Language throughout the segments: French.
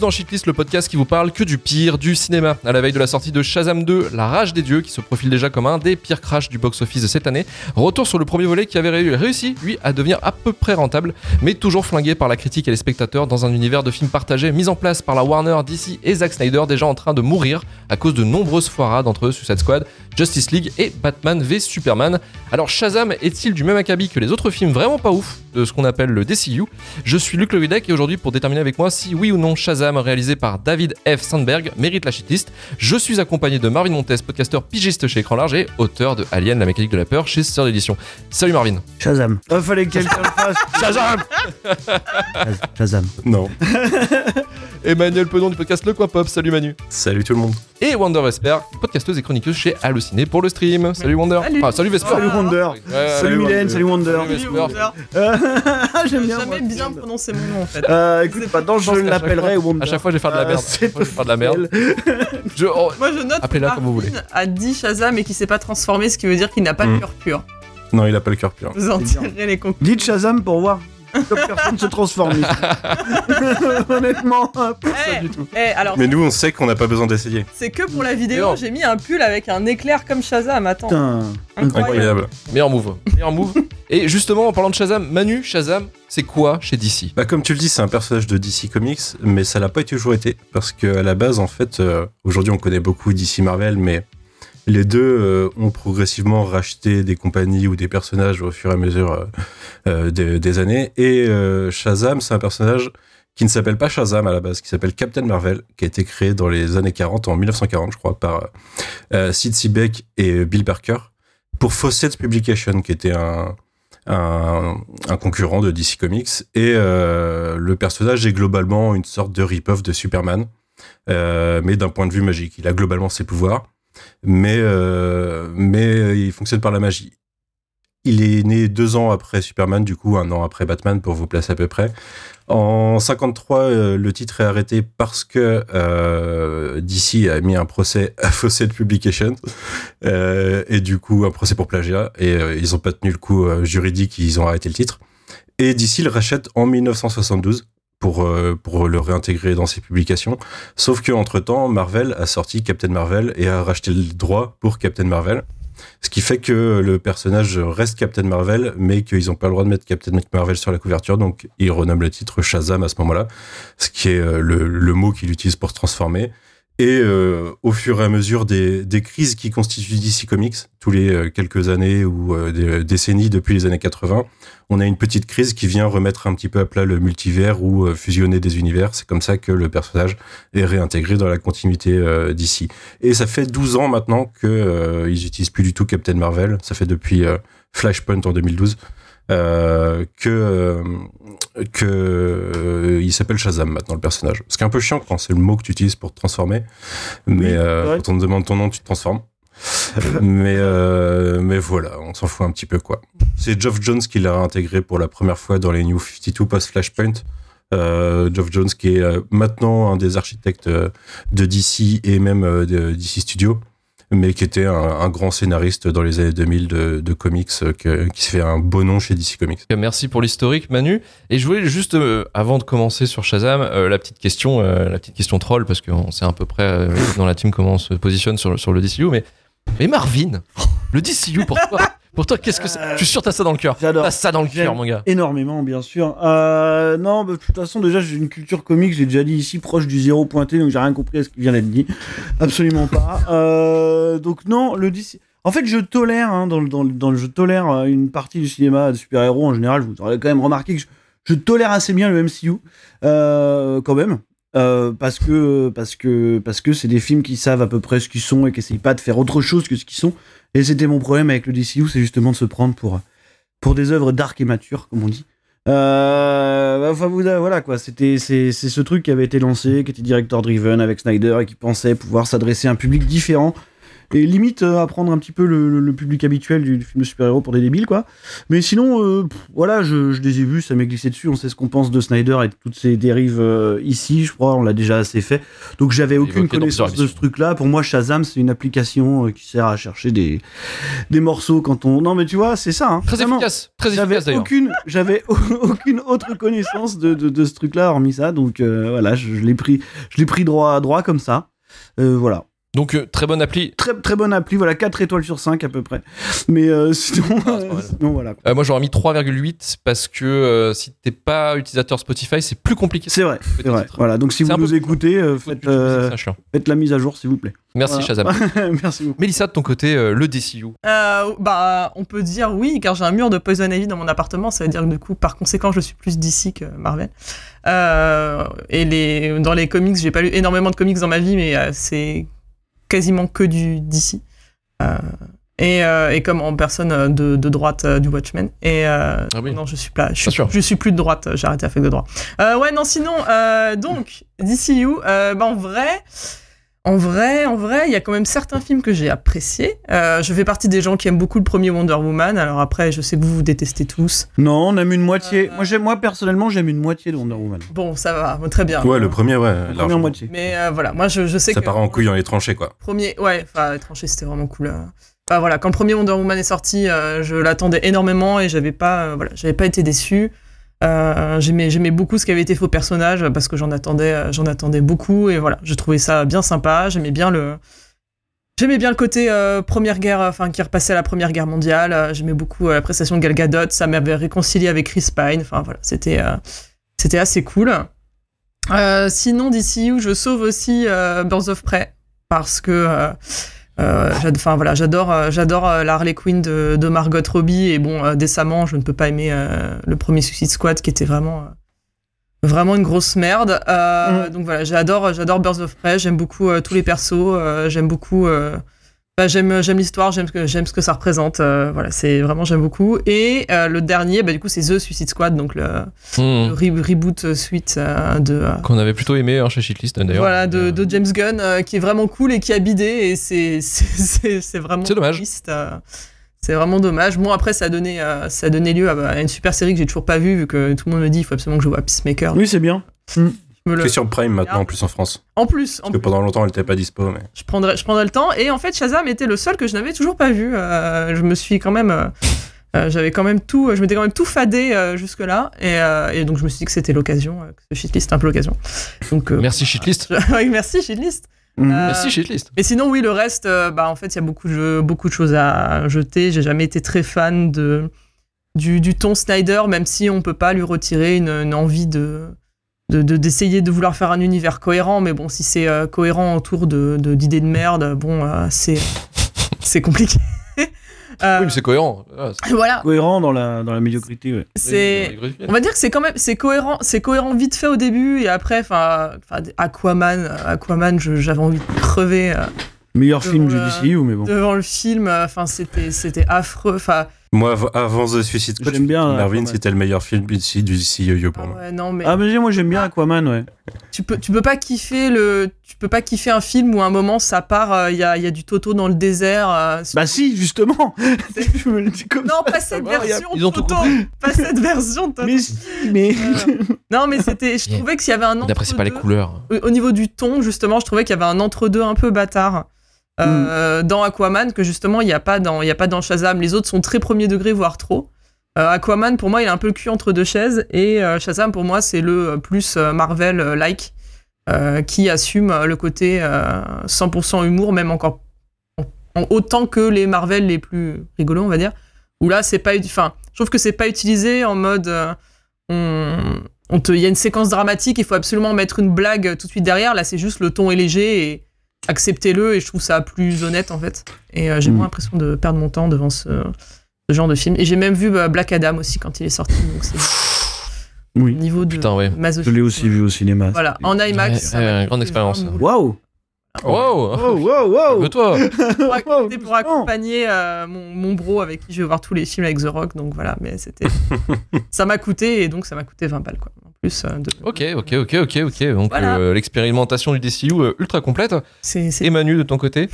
Dans Shitlist, le podcast qui vous parle que du pire du cinéma. À la veille de la sortie de Shazam 2, La Rage des Dieux, qui se profile déjà comme un des pires crashs du box-office de cette année, retour sur le premier volet qui avait réussi, lui, à devenir à peu près rentable, mais toujours flingué par la critique et les spectateurs dans un univers de films partagés mis en place par la Warner, DC et Zack Snyder, déjà en train de mourir à cause de nombreuses foirades entre eux, Suicide Squad, Justice League et Batman v Superman. Alors Shazam est-il du même acabit que les autres films? Vraiment pas ouf de ce qu'on appelle le DCU Je suis Luc Levidec et aujourd'hui pour déterminer avec moi si oui ou non Shazam réalisé par David F. Sandberg mérite la shitlist, je suis accompagné de Marvin Montes, podcasteur pigiste chez Écran Large et auteur de Alien, la mécanique de la peur chez Sœur d'édition. Salut Marvin. Shazam. Il fallait que quelqu'un le fasse. Shazam Shazam. Non. Emmanuel Penon du podcast Le Coin Pop. Salut Manu. Salut tout le monde. Et Wonder Vesper, podcasteuse et chroniqueuse chez Halluciné pour le stream. Salut Wonder. Salut. Salut Vesper. Salut Wonder. Ouais, salut Mylène, salut Wonder. Salut Vesper. Euh, J'aime bien. jamais bien prononcer mon nom en fait. Euh, écoute, maintenant je l'appellerai chaque fois- Wonder. À chaque fois, je vais faire de la Euh, merde. je vais faire de la merde. Je- oh, Moi je note Appelez-la que comme vous voulez. A dit Shazam et qu'il s'est pas transformé, ce qui veut dire qu'il n'a pas le Mm. cœur pur. Non, il a pas le cœur pur. Vous en tirez les conclusions. Dites Shazam pour voir. Comme personne se transforme. Honnêtement, Eh, pas du tout. eh, alors, Mais nous, on sait qu'on n'a pas besoin d'essayer. c'est que pour la vidéo, j'ai mis un pull avec un éclair comme Shazam. Attends, Putain. incroyable. Incroyable. meilleur move. Meilleur move. Et justement, en parlant de Shazam, Manu, Shazam, c'est quoi chez DC Bah, comme tu le dis, c'est un personnage de DC Comics, mais ça l'a pas toujours été. Parce qu'à la base, en fait, euh, aujourd'hui, on connaît beaucoup DC Marvel, mais les deux euh, ont progressivement racheté des compagnies ou des personnages au fur et à mesure euh, euh, des, années. Et Shazam, c'est un personnage qui ne s'appelle pas Shazam à la base, qui s'appelle Captain Marvel, qui a été créé dans les années 40, en 1940, je crois, par Sid Sebeck et Bill Parker, pour Fawcett Publication, qui était un, concurrent de DC Comics. Et le personnage est globalement une sorte de rip-off de Superman, mais d'un point de vue magique. Il a globalement ses pouvoirs, mais, euh, mais il fonctionne par la magie. Il est né deux ans après Superman, du coup un an après Batman pour vous placer à peu près. En 53, euh, le titre est arrêté parce que euh, DC a mis un procès à Fawcett Publications euh, et du coup un procès pour plagiat et euh, ils ont pas tenu le coup euh, juridique, ils ont arrêté le titre. Et DC le rachète en 1972 pour euh, pour le réintégrer dans ses publications. Sauf que entre temps, Marvel a sorti Captain Marvel et a racheté le droit pour Captain Marvel. Ce qui fait que le personnage reste Captain Marvel, mais qu'ils n'ont pas le droit de mettre Captain Marvel sur la couverture, donc ils renomment le titre Shazam à ce moment-là, ce qui est euh, le, le mot qu'il utilise pour se transformer. Et euh, au fur et à mesure des, des crises qui constituent DC Comics, tous les euh, quelques années ou euh, des décennies depuis les années 80, on a une petite crise qui vient remettre un petit peu à plat le multivers ou euh, fusionner des univers. C'est comme ça que le personnage est réintégré dans la continuité euh, d'ici. Et ça fait 12 ans maintenant que euh, ils utilisent plus du tout Captain Marvel. Ça fait depuis euh, Flashpoint en 2012 euh, que euh, que euh, il s'appelle Shazam maintenant le personnage. Ce qui est un peu chiant quand c'est le mot que tu utilises pour te transformer. Mais Oui, euh, quand on te demande ton nom, tu te transformes. mais euh, mais voilà, on s'en fout un petit peu quoi. C'est Geoff Jones qui l'a intégré pour la première fois dans les New 52 post Flashpoint. Euh, Geoff Jones qui est euh, maintenant un des architectes euh, de DC et même euh, de DC Studio, mais qui était un, grand scénariste dans les années 2000 de, comics, euh, qui se fait un beau nom chez DC Comics. Merci pour l'historique, Manu. Et je voulais juste, euh, avant de commencer sur Shazam, euh, la petite question, euh, la petite question troll, parce qu'on sait à peu près euh, dans la team comment on se positionne sur, sur le DCU. Mais, mais Marvin, le DCU pour toi, pour toi, qu'est-ce que c'est Je suis sûr que t'as ça dans le cœur. J'adore. T'as ça dans le cœur, mon gars. Énormément, bien sûr. Euh, non, bah, de toute façon, déjà, j'ai une culture comique, j'ai déjà dit ici, proche du zéro pointé, donc j'ai rien compris à ce qui vient d'être dit. Absolument pas. Euh, donc, non, le DC. En fait, je tolère, hein, dans, le, dans, le, dans le- je tolère euh, une partie du cinéma de super-héros en général. Vous aurez quand même remarqué que je, je tolère assez bien le MCU, euh, quand même. Euh, parce que parce que parce que c'est des films qui savent à peu près ce qu'ils sont et qui essayent pas de faire autre chose que ce qu'ils sont. Et c'était mon problème avec le DCU, c'est justement de se prendre pour pour des œuvres dark et matures, comme on dit. Euh, enfin, vous- voilà quoi. C'était c'est c'est ce truc qui avait été lancé, qui était director driven avec Snyder et qui pensait pouvoir s'adresser à un public différent et limite euh, à prendre un petit peu le, le- le public habituel du, du film de super-héros pour des débiles, quoi. Mais sinon, euh, pff, voilà, je, je les ai vus, ça m'est glissé dessus. On sait ce qu'on pense de Snyder et de toutes ses dérives euh, ici, je crois, on l'a déjà assez fait. Donc j'avais aucune connaissance de ce truc-là. Pour moi, Shazam, c'est une application qui sert à chercher des, des morceaux quand on. Non, mais tu vois, c'est ça. Hein, Très Vraiment. efficace, très J'avais efficace d'ailleurs. aucune, j'avais aucune autre connaissance de, de, de ce truc-là hormis ça, donc euh, voilà, je, je l'ai pris, je l'ai pris droit à droit comme ça. Euh, voilà, Donc euh, très bonne appli. très très bonne appli, voilà 4 étoiles sur 5 à peu près. Mais euh, sinon, Ah, sinon voilà. Euh, moi j'aurais mis 3,8 parce que euh, si t'es pas utilisateur Spotify, c'est plus compliqué. C'est vrai, c'est vrai. Voilà, donc si vous nous écoutez, euh, faites, euh, la mise à jour s'il vous plaît. Merci Voilà. Shazam. Merci beaucoup. Mélissa de ton côté, euh, le DCU. Euh, bah, on peut dire oui, car j'ai un mur de Poison Ivy dans mon appartement. Ça veut dire que du coup, par conséquent, je suis plus DC que Marvel. Euh, et les, dans les comics, j'ai pas lu énormément de comics dans ma vie, mais euh, c'est quasiment que du DC. Euh, et, euh, et comme en personne euh, de, de droite euh, du Watchmen. Et euh, Ah oui. non, je suis pas, je suis, sûr. je suis plus de droite. J'ai arrêté la fac de droit. Ouais, non, sinon, donc DCU, bah, en vrai. En vrai, en vrai, il y a quand même certains films que j'ai appréciés. Euh, je fais partie des gens qui aiment beaucoup le premier Wonder Woman. Alors après, je sais que vous vous détestez tous. Non, on aime une moitié. Euh, Moi, j'aime, moi personnellement, j'aime une moitié de Wonder Woman. Bon, ça va, très bien. Ouais, le premier, ouais. La première moitié. Mais euh, voilà, moi je, je sais Ça que part en couille dans les tranchées, quoi. premier, ouais, enfin tranché, c'était vraiment cool. euh. Enfin voilà, quand le premier Wonder Woman est sorti, euh, je l'attendais énormément et j'avais pas, euh, voilà, j'avais pas été déçu. Euh, j'aimais, beaucoup ce qui avait été faux personnage parce que j'en attendais, euh, j'en attendais beaucoup et voilà, je trouvais ça bien sympa. J'aimais bien le, j'aimais bien le côté euh, première guerre, enfin qui repassait à la première guerre mondiale. Euh, j'aimais beaucoup euh, la prestation de Gal Gadot, ça m'avait réconcilié avec Chris Pine. Enfin voilà, c'était, euh, c'était assez cool. Euh, sinon, DCU, je sauve aussi euh, Birds of Prey parce que euh, euh, enfin voilà, j'adore, euh, j'adore euh, la Harley Quinn de, de Margot Robbie et bon, euh, décemment, je ne peux pas aimer euh, le premier Suicide Squad qui était vraiment euh, vraiment une grosse merde. Euh, Donc voilà, j'adore, j'adore Birds of Prey. J'aime beaucoup euh, tous les persos. euh, j'aime beaucoup. Euh, bah, j'aime, j'aime l'histoire. J'aime ce que j'aime ce que ça représente. euh, voilà, c'est vraiment j'aime beaucoup. Et euh, le dernier, bah, du coup, c'est The Suicide Squad, donc le, Hmm. le re- reboot suite euh, de. euh, Qu'on avait plutôt aimé hein, chez Shitlist d'ailleurs. voilà, de, Euh, de James Gunn, euh, qui est vraiment cool et qui a bidé, et c'est c'est- vraiment C'est dommage. triste, euh, c'est vraiment dommage. Bon, après, ça a donné, euh, ça a donné lieu à, à une super série que j'ai toujours pas vue, vu que tout le monde me dit il faut absolument que je vois Peacemaker. Oui, c'est bien. Me le- C'est sur Prime maintenant, en plus en France. En plus, en Parce que plus, pendant longtemps, elle était pas dispo, mais. je, prendrai, je prendrai le temps. Et en fait, Shazam était le seul que je n'avais toujours pas vu. Euh, je me suis quand même. euh, euh, j'avais quand même tout, je m'étais quand même tout fadé euh, jusque-là, et, euh, et donc je me suis dit que c'était l'occasion, euh, que ce shitlist est un peu l'occasion. Donc, euh, Merci Shitlist. merci shitlist. Euh, Merci Shitlist. Mais sinon, oui, le reste, euh, bah, en fait, il y a beaucoup de, beaucoup de choses à jeter. J'ai jamais été très fan de, du, du ton Snyder, même si on peut pas lui retirer une, une envie de de- de- d'essayer de, vouloir faire un univers cohérent. Mais bon, si c'est euh, cohérent autour de de- d'idées de, merde, bon, euh, c'est c'est compliqué. Euh, Oui, mais c'est cohérent. Ah, c'est- voilà, Cohérent dans la, dans la médiocrité, ouais. c'est. On va dire que c'est quand même c'est cohérent, c'est cohérent vite fait au début et après, enfin, enfin, Aquaman, Aquaman, j'avais envie de crever. euh, Meilleur film du DCU, mais bon. devant le film. Enfin, c'était c'était affreux. Enfin, Moi, av- avant The Suicide Squad, J'aime bien, euh, Marvin, Aquaman. c'était le meilleur film du DCU pour ah moi. ouais, non mais Ah, mais moi j'aime bien Aquaman, ouais. tu peux tu peux pas kiffer le tu peux pas kiffer un film où à un moment ça part il y, a, y a du Toto dans le désert. euh, Bah si, justement Je me le dis comme non, ça. pas cette va, a- version ils ont de tout Toto, pas cette version de Toto. Mais si, mais... Euh, non mais c'était je Yeah. trouvais qu'il y avait un Il n'apprécie pas les couleurs. au au niveau du ton, justement, je trouvais qu'il y avait un entre-deux un peu bâtard euh, dans Aquaman, que justement, il n'y a, pas dans- il y a pas dans Shazam. Les autres sont très premier degré, voire trop. Euh, Aquaman, pour moi, il a un peu le cul entre deux chaises, et euh, Shazam, pour moi, c'est le plus Marvel-like, euh, qui assume le côté euh, 100% humour, même encore en- en- autant que les Marvel les plus rigolos, on va dire. Où là, c'est pas, enfin, je trouve que c'est pas utilisé en mode, on, il y a une séquence dramatique, il faut absolument mettre une blague tout de suite derrière. Là, c'est juste le ton est léger et acceptez-le. Et je trouve ça plus honnête en fait. Et euh, j'ai Mm. moins l'impression de perdre mon temps devant ce, ce genre de film. Et j'ai même vu bah, Black Adam aussi quand il est sorti. Donc c'est au niveau de Putain, ouais. je l'ai aussi vu au cinéma. Voilà, en IMAX. Ouais, ça ouais, m'a grande expérience. 20 boules. Waouh Wow Wow, wow, wow toi Pour, ac- Wow, c'était pour accompagner euh, mon, mon bro avec qui je vais voir tous les films avec The Rock. Donc voilà, mais c'était. ça m'a coûté et donc ça m'a coûté 20 balles quoi. En plus euh, de. Ok, ok, ok, ok, ok. Donc Voilà. euh, l'expérimentation du DCU euh, ultra complète. C'est Manu de ton côté?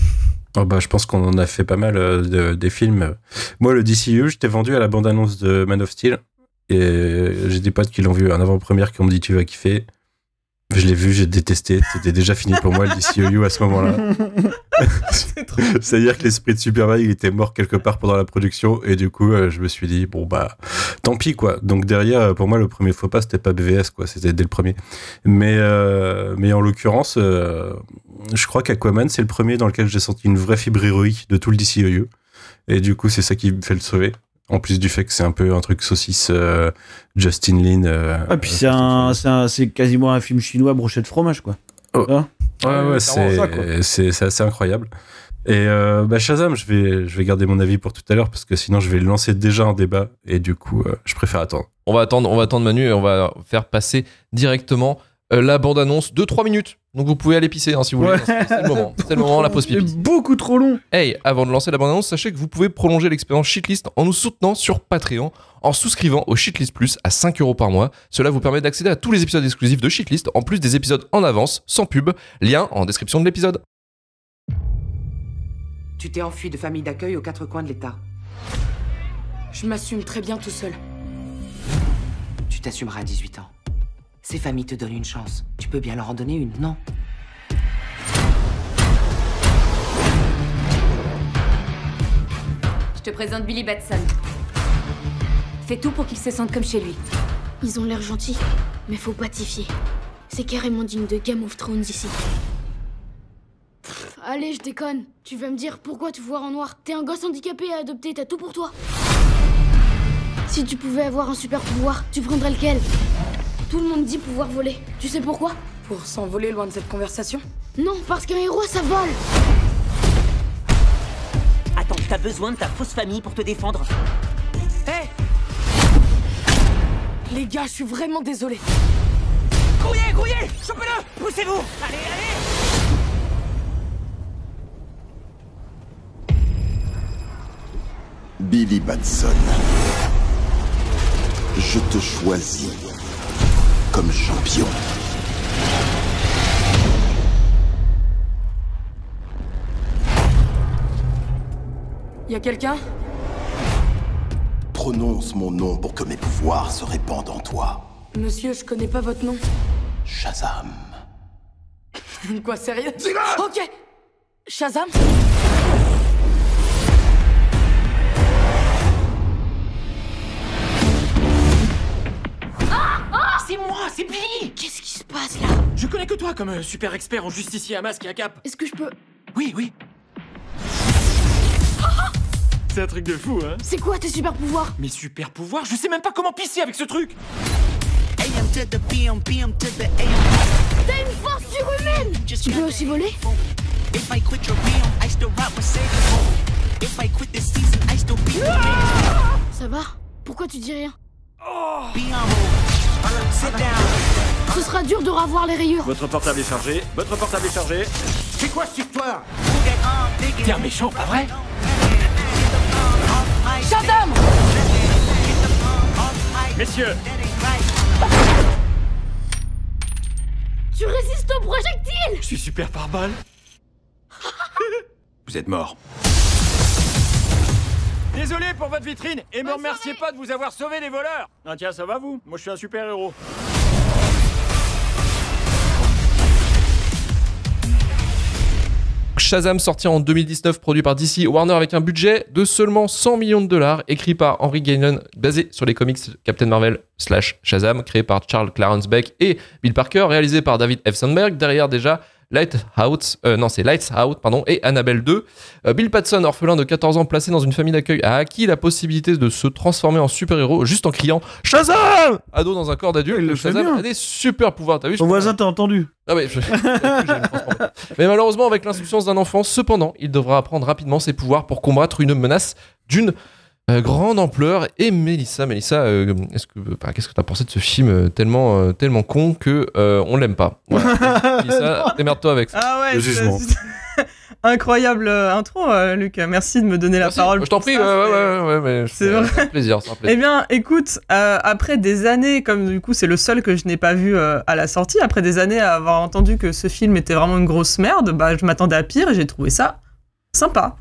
Oh bah, je pense qu'on en a fait pas mal euh, de- des films. Moi, le DCU, j'étais vendu à la bande-annonce de Man of Steel. Et j'ai des potes qui l'ont vu en avant-première qui ont dit tu vas kiffer. Je l'ai vu, j'ai détesté. C'était déjà fini pour moi le DCU à ce moment-là. C'est-à-dire que l'esprit de Superman, il était mort quelque part pendant la production. Et du coup, euh, je me suis dit, bon, bah, tant pis, quoi. Donc derrière, euh, pour moi, le premier faux pas, c'était pas BVS, quoi. C'était dès le premier. Mais, euh, mais en l'occurrence, euh, je crois qu'Aquaman, c'est le premier dans lequel j'ai senti une vraie fibre héroïque de tout le DCU. Et du coup, c'est ça qui me fait le sauver. En plus du fait que c'est un peu un truc saucisse euh, Justin Lin. euh, Ah, puis euh, c'est un, c'est un- c'est quasiment un film chinois broché de fromage, quoi. Oh. Hein Ouais, Ouais, ouais, clairement, ça, quoi. c'est c'est- c'est assez incroyable. Et euh, bah, Shazam, je vais, je vais garder mon avis pour tout à l'heure parce que sinon je vais lancer déjà un débat et du coup, euh, je préfère attendre. On va attendre, on va attendre Manu et on va faire passer directement euh, la bande-annonce de 3 minutes. Donc vous pouvez aller pisser hein, si vous voulez. Ouais. C'est le moment. C'est le moment, la pause C'est pipi. beaucoup trop long. Hey, avant de lancer la bande-annonce, sachez que vous pouvez prolonger l'expérience Shitlist en nous soutenant sur Patreon en souscrivant au Shitlist Plus à 5 euros par mois. Cela vous permet d'accéder à tous les épisodes exclusifs de Shitlist en plus des épisodes en avance, sans pub. Lien en description de l'épisode. Tu t'es enfui de famille d'accueil aux quatre coins de l'État. Je m'assume très bien tout seul. Tu t'assumeras à 18 ans. Ces familles te donnent une chance. Tu peux bien leur en donner une, non? Je te présente Billy Batson. Fais tout pour qu'il se sente comme chez lui. Ils ont l'air gentils, mais faut pas t'y fier. C'est carrément digne de Game of Thrones ici. Pff, allez, je déconne. Tu vas me dire pourquoi te voir en noir? T'es un gosse handicapé à adopter, t'as tout pour toi. Si tu pouvais avoir un super pouvoir, tu prendrais lequel? Tout le monde dit pouvoir voler. Tu sais pourquoi? Pour s'envoler loin de cette conversation? Non, parce qu'un héros, ça vole. Attends, t'as besoin de ta fausse famille pour te défendre. Hé Les gars, je suis vraiment désolée. Grouillez, grouillez Chopez-le Poussez-vous Allez, allez Billy Batson. Je te choisis champion. Y a quelqu'un? Prononce mon nom pour que mes pouvoirs se répandent en toi. Monsieur, je connais pas votre nom. Shazam. Quoi, sérieux? Ok Shazam? C'est Billy Qu'est-ce qui se passe là Je connais que toi comme euh, super expert en justicier à masque et à cap. Est-ce que je peux. Oui, oui. C'est un truc de fou, hein. C'est quoi tes super pouvoirs? Mes super pouvoirs, je sais même pas comment pisser avec ce truc. T'as une force surhumaine Tu peux aussi voler? Ça va? Pourquoi tu dis rien? Ce sera dur de revoir les rayures. Votre portable est chargé, votre portable est chargé. C'est quoi cette histoire T'es un méchant, pas vrai? Shazam Messieurs, Tu résistes aux projectiles je suis super par balle. Vous êtes mort. Désolé pour votre vitrine et me remerciez pas de vous avoir sauvé les voleurs. Ah tiens, ça va vous? Moi je suis un super héros. Shazam sorti en 2019, produit par DC Warner avec un budget de seulement 100 millions de dollars, écrit par Henry Gainan, basé sur les comics Captain Marvel slash Shazam, créé par Charles Clarence Beck et Bill Parker, réalisé par David F. Sandberg, derrière déjà Lighthouse, euh, non c'est Lights Out, pardon, et Annabelle 2. Euh, Bill Patson, orphelin de 14 ans placé dans une famille d'accueil, a acquis la possibilité de se transformer en super-héros juste en criant Shazam Ado dans un corps d'adulte, le Shazam bien. a des super pouvoirs, t'as vu Ton voisin t'a entendu. ah ouais, je-. Mais malheureusement, avec l'insouciance d'un enfant, cependant, il devra apprendre rapidement ses pouvoirs pour combattre une menace d'une grande ampleur. Et Mélissa, Mélissa, euh, est-ce que, bah, qu'est-ce que t'as pensé de ce film euh, tellement, euh, tellement con que euh, on l'aime pas Voilà. Mélissa, démerde-toi avec ça. Ah ouais, Le c'est- jugement. Incroyable euh, intro, euh, Luc. Merci de me donner la Merci. parole. Je t'en pour prie, ça, ouais, c'est- ouais, ouais, ouais, mais je- c'est euh, vrai. c'est un plaisir, Eh bien, écoute, euh, après des années, comme du coup c'est le seul que je n'ai pas vu euh, à la sortie, après des années à avoir entendu que ce film était vraiment une grosse merde, bah je m'attendais à pire et j'ai trouvé ça sympa.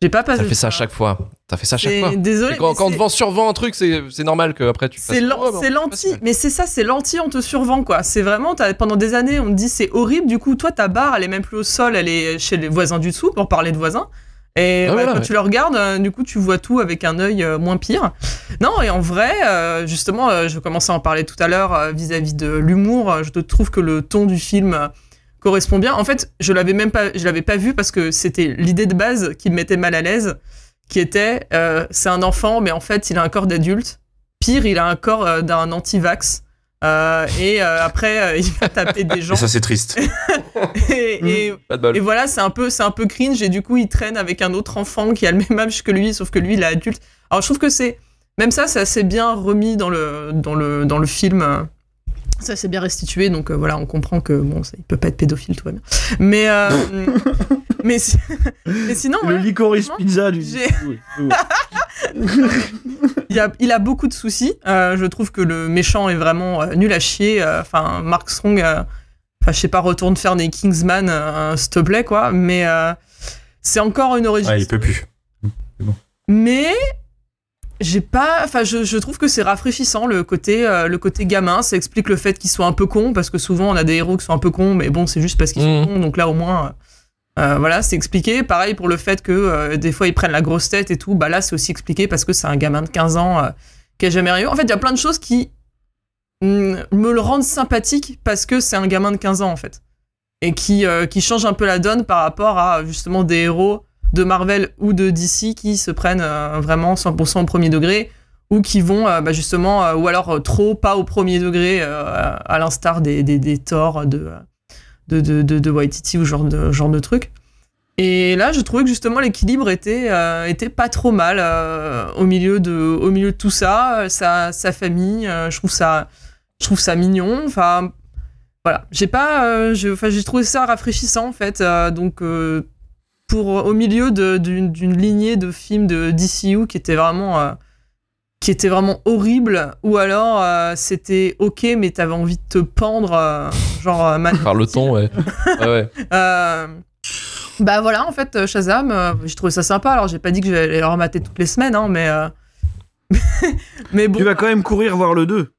J'ai pas passé. Ça fait ça à chaque fois. Ça fait ça à chaque fois. Désolé. Quand, quand on te vend survend un truc, c'est c'est normal qu'après tu fasses. C'est bah, lenti, mais c'est ça, c'est lenti, on te survend quoi. C'est vraiment, t'as- pendant des années, on te dit c'est horrible, du coup, toi, ta barre, elle est même plus au sol, elle est chez les voisins du dessous, pour parler de voisins. Et Ah, ouais, voilà, quand ouais. tu le regardes, euh, du coup, tu vois tout avec un œil euh, moins pire. Non, et en vrai, euh, justement, je commençais à en parler tout à l'heure vis-à-vis de l'humour. Je te trouve que le ton du film correspond bien. En fait, je l'avais même pas, je l'avais pas vu parce que c'était l'idée de base qui me mettait mal à l'aise, qui était, euh, c'est un enfant, mais en fait, il a un corps d'adulte. Pire, il a un corps euh, d'un anti-vax. Euh, et euh, après, euh, il va taper des gens. Et ça, c'est triste. et, et- Pas de bol. et voilà, c'est un peu, c'est un peu cringe. Et du coup, il traîne avec un autre enfant qui a le même âge que lui, sauf que lui, il est adulte. Alors, je trouve que c'est, même ça, c'est assez bien remis dans le, dans le, dans le film. Ça, c'est bien restitué. Donc euh, voilà, on comprend que bon, ça, il peut pas être pédophile, tout va bien. Mais, euh, mais, si- mais sinon, Le ouais, licorice pizza du. Oui, oui. il a, il a beaucoup de soucis. Euh, je trouve que le méchant est vraiment euh, nul à chier. Euh, Enfin, Mark Strong, euh, enfin, je sais pas, retourne faire des Kingsman, euh, s'il te plaît, quoi. Mais euh, c'est encore une origine. Ah, il peut plus. Mais j'ai pas. Enfin, je, je trouve que c'est rafraîchissant le côté, euh, le côté gamin. Ça explique le fait qu'il soit un peu con, parce que souvent on a des héros qui sont un peu cons, mais bon, c'est juste parce qu'ils sont Mhm. cons. Donc là, au moins. euh, euh, voilà, c'est expliqué. Pareil pour le fait que euh, des fois ils prennent la grosse tête et tout. Bah là, c'est aussi expliqué parce que c'est un gamin de 15 ans qui a jamais rien. eu. En fait, il y a plein de choses qui mm, me le rendent sympathique parce que c'est un gamin de 15 ans en fait. Et qui, qui change un peu la donne par rapport à justement des héros de Marvel ou de DC qui se prennent euh, vraiment 100% au premier degré ou qui vont euh, bah, justement, euh, ou alors trop pas au premier degré, à l'instar des, des, des Thor de, de, de, de, Waititi ou genre de, genre de truc. Et là, je trouvais que justement l'équilibre était, était pas trop mal au, milieu de, au milieu de tout ça, sa, sa famille, je, trouve ça, je trouve ça mignon. Enfin, voilà, j'ai pas, j'ai trouvé ça rafraîchissant en fait. donc, pour au milieu de- d'une lignée de films de DCU qui était vraiment, euh, qui était vraiment horrible, ou alors euh, c'était ok, mais t'avais envie de te pendre, euh, genre euh, Man Par le ton, ouais. Ouais, ouais. euh, bah voilà, en fait, euh, Shazam, euh, j'ai trouvé ça sympa. Alors, j'ai pas dit que j'allais le remater toutes les semaines, hein, mais. euh, mais bon, Tu vas quand même courir voir le 2.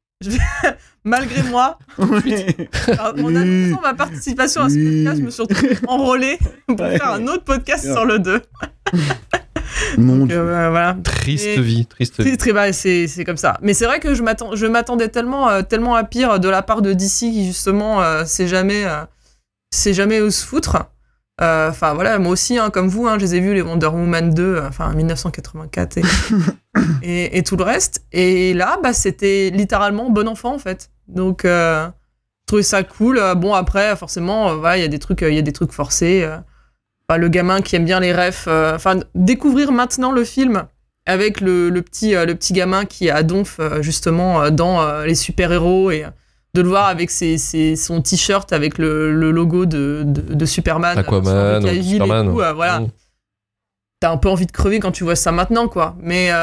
Malgré moi, alors, en annonçant ma participation à ce podcast, je me suis retrouvée enrôlée pour Ouais. faire un autre podcast sur le 2. Mon Donc, Dieu. euh, voilà. Triste Et- vie, triste vie. Très, très bas, c'est c'est comme ça. Mais c'est vrai que je m'attends- je m'attendais tellement, euh, tellement à pire de la part de DC qui justement euh, c'est jamais, euh, c'est jamais où se foutre. Euh, Enfin voilà, moi aussi, hein, comme vous, hein, je les ai vus les Wonder Woman 2, euh, enfin 1984 et, et, et tout le reste. Et là, bah, c'était littéralement bon enfant en fait. Donc euh, je trouvais ça cool. Euh, Bon après, forcément, euh, voilà, il y a des trucs, euh, il y a des trucs forcés. Enfin, le gamin qui aime bien les refs. Enfin, découvrir maintenant le film avec le, le petit, le petit gamin qui est à Donf, justement, dans les super-héros, et de le voir avec ses, ses- son t-shirt avec le, le logo de, de, de Superman. Aquaman, Cavill et Superman. tout, voilà. Mm. T'as un peu envie de crever quand tu vois ça maintenant, quoi. Mais. euh,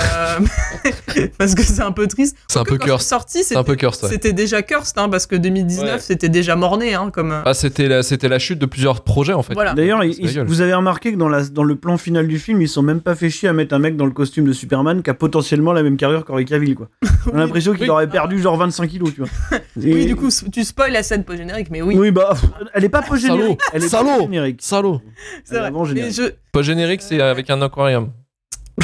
parce que c'est un peu triste. C'est un peu cursed. sorti, C'est un peu cursed, ouais. C'était déjà cursed, hein, parce que 2019, Ouais. c'était déjà morné, hein, comme. euh, Ah, c'était la, c'était la chute de plusieurs projets en fait. Voilà. D'ailleurs, vous avez remarqué que dans, la, dans le plan final du film, ils sont même pas fait chier à mettre un mec dans le costume de Superman qui a potentiellement la même carrure qu'Henri Cavill, quoi. On a l'impression qu'il Oui. aurait perdu genre 25 kilos, tu vois. Oui, du coup, tu spoil la scène post-générique, mais oui. Oui, bah, elle est pas post-générique. Elle est Salaud. générique. Salaud. c'est elle est vrai. avant générique. je, Pas générique, c'est avec un aquarium.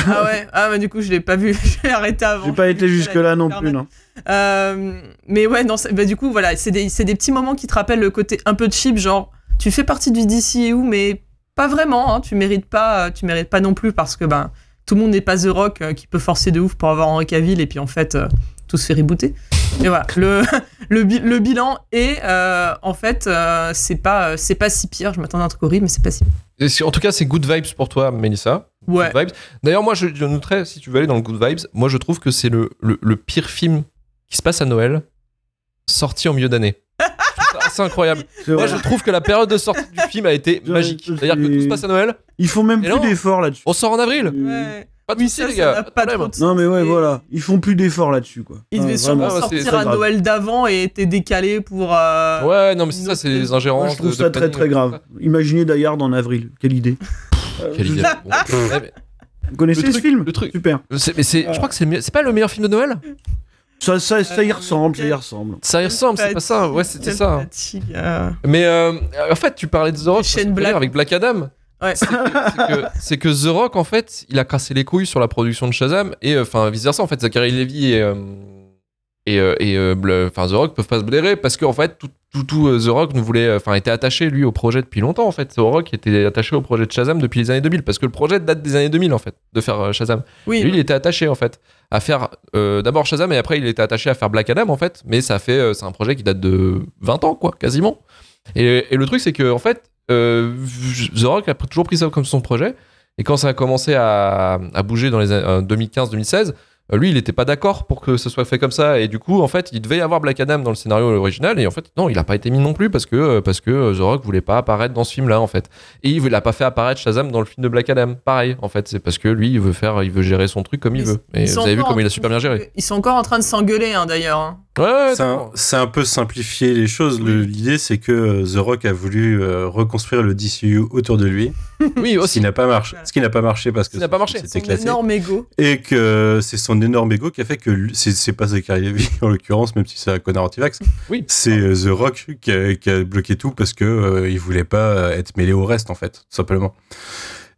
Ah ouais, ah bah du coup je l'ai pas vu, je l'ai arrêté avant. J'ai pas été jusque-là non plus, non. Euh, mais ouais, non, bah du coup voilà, c'est des, c'est des petits moments qui te rappellent le côté un peu cheap, genre tu fais partie du DCU mais pas vraiment, hein, tu mérites pas, tu mérites pas non plus parce que ben tout le monde n'est pas The Rock euh, qui peut forcer de ouf pour avoir Henry Cavill et puis en fait euh, tout se fait rebooter. Et voilà, le, le, bi- le bilan est euh, en fait euh, c'est pas euh, c'est pas si pire, je m'attendais à un truc horrible mais c'est pas si pire. C'est- en tout cas, c'est good vibes pour toi, Mélissa. Ouais. Good vibes. D'ailleurs, moi, je, je noterais, si tu veux aller dans le good vibes, moi, je trouve que c'est le, le, le pire film qui se passe à Noël, sorti en milieu d'année. Je trouve ça assez incroyable. C'est Moi, vrai. je trouve que la période de sortie du film a été magique. C'est-à-dire que tout se passe à Noël, Ils font même plus d'efforts là-dessus. on sort en avril. Ouais. Pas de Oui, soucis, ça, les gars. Pas de pas de problème. Non, mais ouais, Et- voilà. Ils font plus d'efforts là-dessus, quoi. Il Ah, devait vraiment. sûrement Ah, sortir à grave. Noël d'avant et était décalé pour. euh, Ouais, non, mais c'est ça, c'est les ingérences. Moi, je trouve de- ça de très très grave. Imaginez Die Hard en avril. Quelle idée. Euh, Quelle idée. Bon. Ouais, mais Vous connaissez Le ce film le truc- Super. c'est- mais c'est- je crois que c'est le meilleur- c'est pas le meilleur film de Noël? Ça, ça, ça y ressemble, ça y ressemble. Ça y ressemble, c'est pas ça. Ouais, c'était ça. fatigue, euh. Mais euh, en fait, tu parlais de rire avec Black Adam. Ouais. C'est que, que- The Rock, en fait, il a cassé les couilles sur la production de Shazam et euh, enfin vice versa. En fait, Zachary Levy et euh, et, euh, et enfin The Rock peuvent pas se blairer parce qu'en fait tout tout, tout, The Rock ne voulait enfin était attaché lui au projet depuis longtemps en fait. The Rock était attaché au projet de Shazam depuis les années 2000 parce que le projet date des années 2000 en fait de faire Shazam. Oui, Et lui, il était attaché en fait à faire euh, d'abord Shazam et après il était attaché à faire Black Adam en fait. Mais ça fait c'est un projet qui date de 20 ans quoi, quasiment. Et, et le truc c'est que en fait euh, The Rock a toujours pris ça comme son projet. Et quand ça a commencé à, à bouger dans les années 2015-2016, euh, lui, il n'était pas d'accord pour que ce soit fait comme ça. Et du coup, en fait, il devait y avoir Black Adam dans le scénario original. Et en fait, non, il n'a pas été mis non plus parce que, euh, parce que euh, The Rock voulait pas apparaître dans ce film-là, en fait. Et il n'a pas fait apparaître Shazam dans le film de Black Adam. Pareil, en fait. C'est parce que lui, il veut faire, il veut gérer son truc comme il veut. Et vous avez vu encore comme il a super bien géré. Ils sont encore en train de s'engueuler, hein, d'ailleurs. hein. Ouais, C'est un, peu simplifier les choses. L'idée, c'est que euh, The Rock a voulu euh, reconstruire le DCU autour de lui, Oui, ce aussi. qui n'a pas marché. Ce qui n'a pas marché parce Ce que n'a pas marché. Son éclaté. énorme ego. Et que c'est son énorme ego qui a fait que c'est pas Zachary en l'occurrence, même si c'est un connard anti-vax. Oui. C'est euh, The Rock qui a, qui a bloqué tout parce que euh, il voulait pas être mêlé au reste en fait, tout simplement.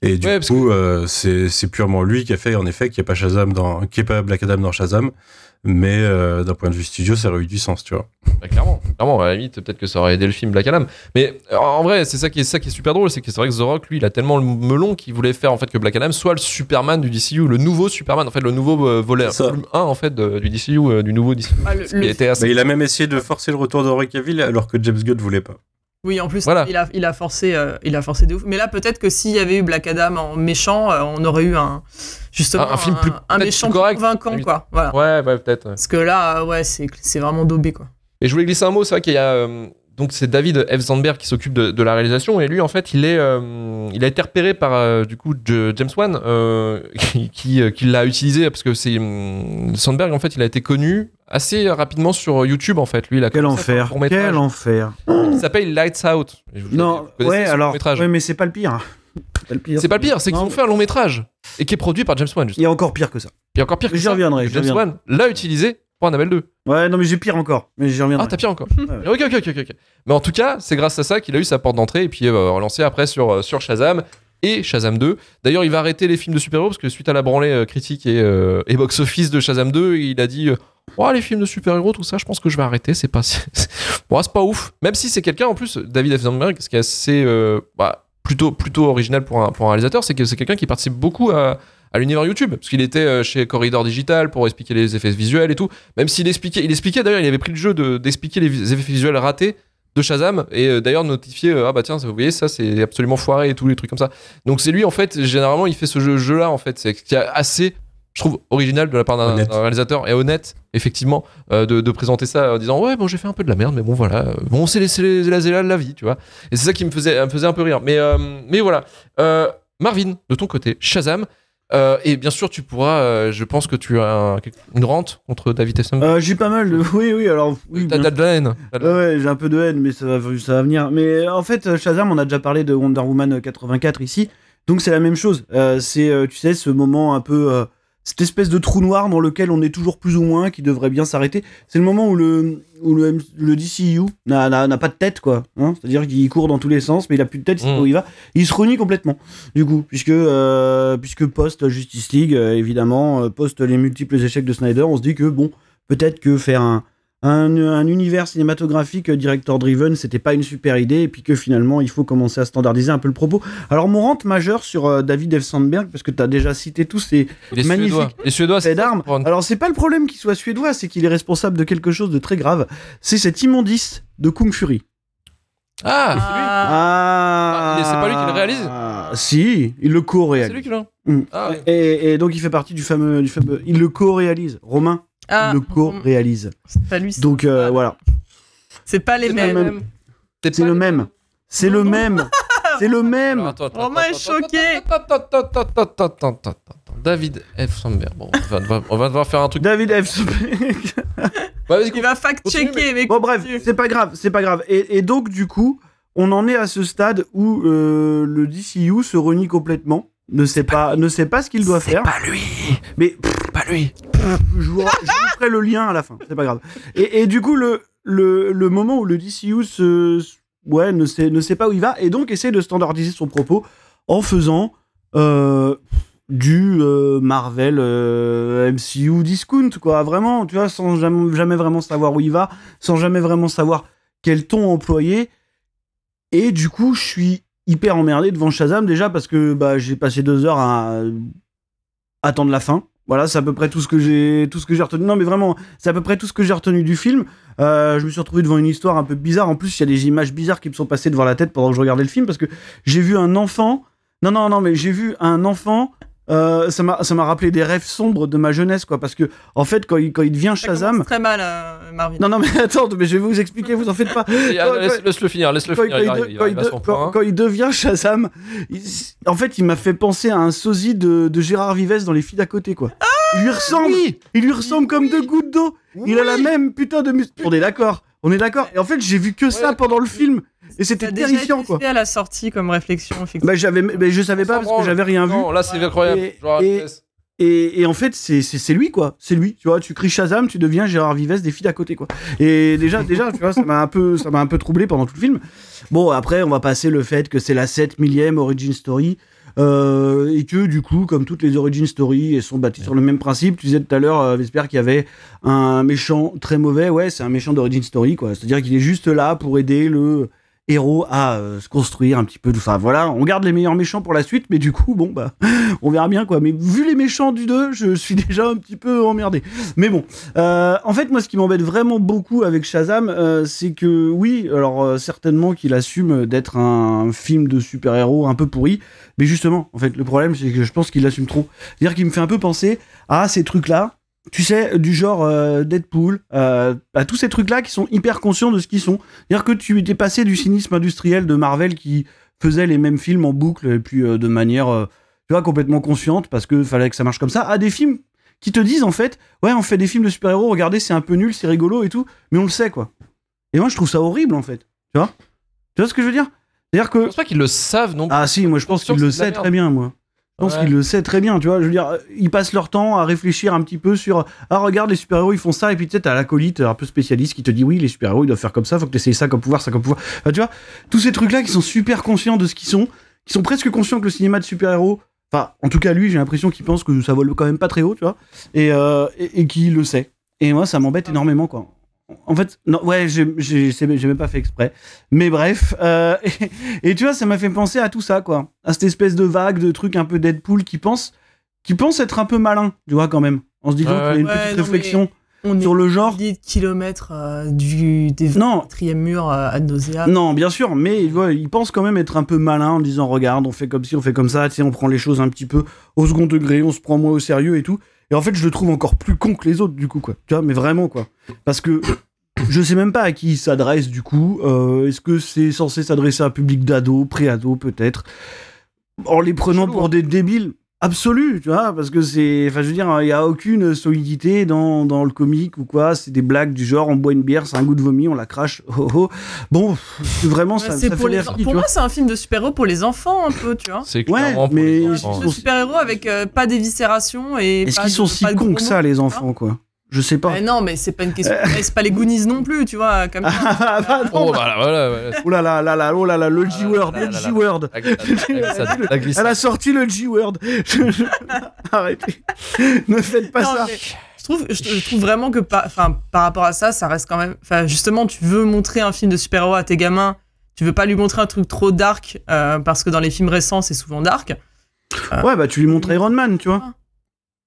Et du Ouais, coup, euh, c'est purement lui qui a fait en effet qu'il n'y a pas Shazam dans, qu'il n'y ait pas Black Adam dans Shazam, mais euh, d'un point de vue studio, ça aurait eu du sens, tu vois. Bah, clairement, clairement, à la limite, peut-être que ça aurait aidé le film Black Adam. Mais euh, en vrai, c'est ça qui est, ça qui est super drôle, c'est que c'est vrai que The Rock, lui, il a tellement le melon qu'il voulait faire en fait que Black Adam soit le Superman du DCU, le nouveau Superman, en fait, le nouveau euh, volet C'est ça. volume 1 en fait de- du DCU, euh, du nouveau DCU. Ah, le- Ce qui le- était assez. Mais il a même essayé de forcer le retour d'Henry Cavill alors que James Gunn voulait pas. Oui, en plus, Voilà. il, a, il, a forcé, euh, il a forcé de ouf. Mais là, peut-être que s'il y avait eu Black Adam en méchant, euh, on aurait eu un, justement, Un- un film plus- un méchant plus correct. convaincant, quoi. Voilà. Ouais, ouais, peut-être. ouais. Parce que là, euh, ouais, c'est c'est vraiment daubé, quoi. Et je voulais glisser un mot, c'est vrai qu'il y a. donc c'est David F. Zandberg qui s'occupe de, de la réalisation et lui en fait il est euh, il a été repéré par euh, du coup de- James Wan euh, qui, qui, euh, qui l'a utilisé parce que c'est hum, Sandberg en fait il a été connu assez rapidement sur YouTube en fait lui il a Quel un enfer. Quel enfer. qui s'appelle Lights Out vous- Non, vous ouais, alors. Ouais, mais c'est pas le pire. C'est pas le pire. c'est qu'ils ont fait un long métrage et qui est produit par James Wan Il y a encore pire que ça. et encore pire que ça, reviendrai, James. Wan l'a utilisé pour Annabelle 2 Ouais, non, mais j'ai pire encore. Mais j'y reviendrai. Ah, t'as pire encore. Ouais. ok, ok, ok, ok. Mais en tout cas, c'est grâce à ça qu'il a eu sa porte d'entrée et puis euh, relancé après sur, euh, sur Shazam et Shazam 2. D'ailleurs, il va arrêter les films de super-héros parce que suite à la branlée euh, critique et, euh, et box-office de Shazam 2, il a dit Oh, les films de super-héros, tout ça, je pense que je vais arrêter. C'est pas, bon, c'est pas ouf. Même si c'est quelqu'un, en plus, David F. Sandberg, ce qui est assez bah, plutôt, plutôt original pour un, pour un réalisateur, c'est que c'est quelqu'un qui participe beaucoup à, à l'univers YouTube. Parce qu'il était euh, chez Corridor Digital pour expliquer les effets visuels et tout. Même s'il expliquait, il expliquait d'ailleurs, il avait pris le jeu de- d'expliquer les effets visuels ratés de Shazam et euh, d'ailleurs notifier euh, ah bah tiens vous voyez ça c'est absolument foiré et tous les trucs comme ça donc c'est lui en fait généralement il fait ce jeu, là en fait. C'est qui est assez je trouve original de la part d'un réalisateur et honnête effectivement euh, de, de présenter ça en disant ouais bon j'ai fait un peu de la merde mais bon voilà. Bon c'est les, c'est les, c'est la, la vie tu vois et c'est ça qui me faisait, me faisait un peu rire. Mais, euh, mais voilà. Euh, Marvin de ton côté Shazam euh, et bien sûr tu pourras euh, je pense que tu as un- une rente contre David F. Sandberg Euh, j'ai pas mal de. Oui, oui, alors. Oui, T'as bien t'as de la haine T'as de la- Ouais, ouais, j'ai un peu de haine, mais ça va, ça va venir. Mais en fait, Shazam, on a déjà parlé de Wonder Woman 84 ici. Donc c'est la même chose. Euh, c'est, euh, tu sais, ce moment un peu. euh, cette espèce de trou noir dans lequel on est toujours plus ou moins, qui devrait bien s'arrêter. C'est le moment où le, où le, DCU n'a, n'a, pas de tête, quoi. Hein C'est-à-dire qu'il court dans tous les sens, mais il a plus de tête, il sait pas Mm. où il va. Il se renie complètement, du coup, puisque, euh, puisque post Justice League, euh, évidemment, euh, post les multiples échecs de Snyder, on se dit que, bon, peut-être que faire un, un, un univers cinématographique euh, director driven, c'était pas une super idée, et puis que finalement il faut commencer à standardiser un peu le propos. Alors mon rente majeur sur euh, David F. Sandberg, parce que tu as déjà cité tous ces magnifiques suédois. Les Suédois, faits c'est d'armes. Alors c'est pas le problème qu'il soit suédois, c'est qu'il est responsable de quelque chose de très grave. C'est cet immondice de Kung Fury. Ah, c'est lui. Ah, Ah, c'est pas lui qui le réalise Ah, Si, il le C'est lui co-réalise. qui l'a. Mm. Ah, ouais. Et, et donc il fait partie du fameux, du fameux. Il le co-réalise. Romain, ah, le co-réalise. c'est pas lui. c'est- Donc euh, voilà. C'est pas les C'est mêmes. le même. C'est le les même. C'est le même. C'est le même. attends, attends, Romain est choqué. David F. Sandberg. Bon, on va, devoir- on va devoir faire un truc. David F. Sandberg. Ouais, Il va fact-checker, mais Bon bref, c'est pas grave, c'est pas grave. Et, et donc du coup, on en est à ce stade où euh, le DCU se renie complètement, ne sait pas, ne sait pas ce qu'il doit faire. Pas lui. Mais Pas lui. je vous, je vous ferai le lien à la fin, c'est pas grave. Et, et du coup, le, le, le moment où le DCU se, ouais, ne, sait, ne sait pas où il va, et donc essaie de standardiser son propos en faisant euh, du euh, Marvel euh, MCU discount, quoi. Vraiment, tu vois, sans jamais, jamais vraiment savoir où il va, sans jamais vraiment savoir quel ton employer. Et du coup, je suis hyper emmerdé devant Shazam déjà parce que bah, j'ai passé deux heures à attendre la fin. Voilà, c'est à peu près tout ce que j'ai tout ce que j'ai retenu. Non, mais vraiment, c'est à peu près tout ce que j'ai retenu du film. Euh, je me suis retrouvé devant une histoire un peu bizarre. En plus, il y a des images bizarres qui me sont passées devant la tête pendant que je regardais le film parce que j'ai vu un enfant. Non, non, non, mais j'ai vu un enfant. Euh, ça m'a ça m'a rappelé des rêves sombres de ma jeunesse, quoi. Parce que en fait, quand il quand il devient Ça Shazam. très mal, euh, Marvin. Non, non, mais attends, mais je vais vous expliquer. Vous en faites pas. Euh, laisse- Laisse-le finir, laisse-le finir. Quand il, il de- quand il arrive à de- son quand- point. quand il devient Shazam, il- en fait, il m'a fait penser à un sosie de, de Gérard Vives dans Les filles d'à côté, quoi. il lui ressemble, il lui ressemble comme deux gouttes d'eau. Il a la même putain de muscle. On est d'accord, on est d'accord. Et en fait, j'ai vu que ça pendant le film, et c'était déjà terrifiant, quoi. fait à la sortie comme réflexion, effectivement. Bah, j'avais, mais je savais pas parce que j'avais rien vu. Non, là, c'est incroyable. Et, Genre, et- laisse. et- et en fait, c'est, lui, quoi. C'est lui. Tu vois, tu cries Shazam, tu deviens Gérard Vives des filles d'à côté, quoi. Et déjà, déjà, tu vois, ça m'a un peu, ça m'a un peu troublé pendant tout le film. Bon, après, on va passer le fait que c'est la 7 millième origin story. euh, et que du coup, comme toutes les origin story, elles sont bâties sur le même principe. Tu disais tout à l'heure, euh, Vesper, qu'il y avait un méchant très mauvais. Ouais, c'est un méchant d'origin story, quoi. C'est-à-dire qu'il est juste là pour aider le héros à euh, se construire un petit peu ça. Voilà, on garde les meilleurs méchants pour la suite, mais du coup, bon, bah, on verra bien quoi. Mais vu les méchants du 2, je suis déjà un petit peu emmerdé. Mais bon, euh, en fait, moi, ce qui m'embête vraiment beaucoup avec Shazam, euh, c'est que oui, alors certainement qu'il assume d'être un film de super-héros un peu pourri, mais justement, en fait, le problème, c'est que je pense qu'il l'assume trop. C'est-à-dire qu'il me fait un peu penser à ces trucs-là. Tu sais, du genre euh, Deadpool, euh, à tous ces trucs-là qui sont hyper conscients de ce qu'ils sont. C'est-à-dire que tu étais passé du cynisme industriel de Marvel qui faisait les mêmes films en boucle et puis euh, de manière, tu vois, complètement consciente parce que fallait que ça marche comme ça, à des films qui te disent en fait, ouais, on fait des films de super-héros, regardez, c'est un peu nul, c'est rigolo et tout, mais on le sait quoi. Et moi, je trouve ça horrible en fait. Tu vois? Tu vois ce que je veux dire? C'est-à-dire que. Je pense pas qu'ils le savent non plus. Ah si, moi je pense qu'ils le merde. très bien, moi. Je pense Ouais. qu'ils le sait très bien, tu vois. Je veux dire, euh, ils passent leur temps à réfléchir un petit peu sur ah regarde les super héros ils font ça et puis tu sais t'as l'acolyte un peu spécialiste qui te dit oui les super héros ils doivent faire comme ça, faut que t'essayes ça comme pouvoir, ça comme pouvoir. Enfin, tu vois, tous ces trucs là qui sont super conscients de ce qu'ils sont, qui sont presque conscients que le cinéma de super héros, enfin en tout cas lui j'ai l'impression qu'il pense que ça vole quand même pas très haut, tu vois, et euh, et, et qui le sait. Et moi ça m'embête énormément quoi. En fait, non, ouais, j'ai même pas fait exprès. Mais bref, euh, et, et tu vois, ça m'a fait penser à tout ça, quoi. À cette espèce de vague de trucs un peu Deadpool qui pense, qui pense être un peu malin, tu vois, quand même. En se disant Ouais, qu'il y a une ouais. petite réflexion On sur est le genre. des kilomètres euh, du des Non. quatrième mur euh, ad. Non, bien sûr, mais il pense quand même être un peu malin en disant regarde, on fait comme ci, on fait comme ça, tu sais, on prend les choses un petit peu au second degré, on se prend moins au sérieux et tout. Et en fait, je le trouve encore plus con que les autres, du coup, quoi. Tu vois, mais vraiment, quoi. Parce que je sais même pas à qui il s'adresse, du coup. Euh, Est-ce que c'est censé s'adresser à un public d'ado, pré-ado, peut-être En les prenant pour des débiles absolus, tu vois, parce que c'est. Enfin, je veux dire, il y a aucune solidité dans, dans le comique ou quoi. C'est des blagues du genre on boit une bière, c'est un goût de vomi, on la crache. Oh, oh. Bon, vraiment, ça, C'est ça pour fait les- tu pour moi, c'est un film de super-héros pour les enfants, un peu, tu vois. C'est Ouais, pour mais les ils enfants. De super-héros avec euh, pas d'éviscération et. Est-ce pas qu'ils de- sont si cons que ça, les enfants, quoi? Je sais pas. Mais non, mais c'est pas une question. c'est pas les Goonies non plus, tu vois. Comme Ah, bah, non, Oh, bah- voilà, voilà. Oh là là là là, oh là là, le G-word, là le là là. G-word. Elle a sorti le G-word. Arrêtez. Ne faites pas Non, ça. mais Je trouve, je, je trouve vraiment que par, enfin, par rapport à ça, ça reste quand même. Enfin, justement, tu veux montrer un film de super-héros à tes gamins. Tu veux pas lui montrer un truc trop dark euh, parce que dans les films récents, c'est souvent dark. Ouais, bah tu lui montres Iron Man, tu vois.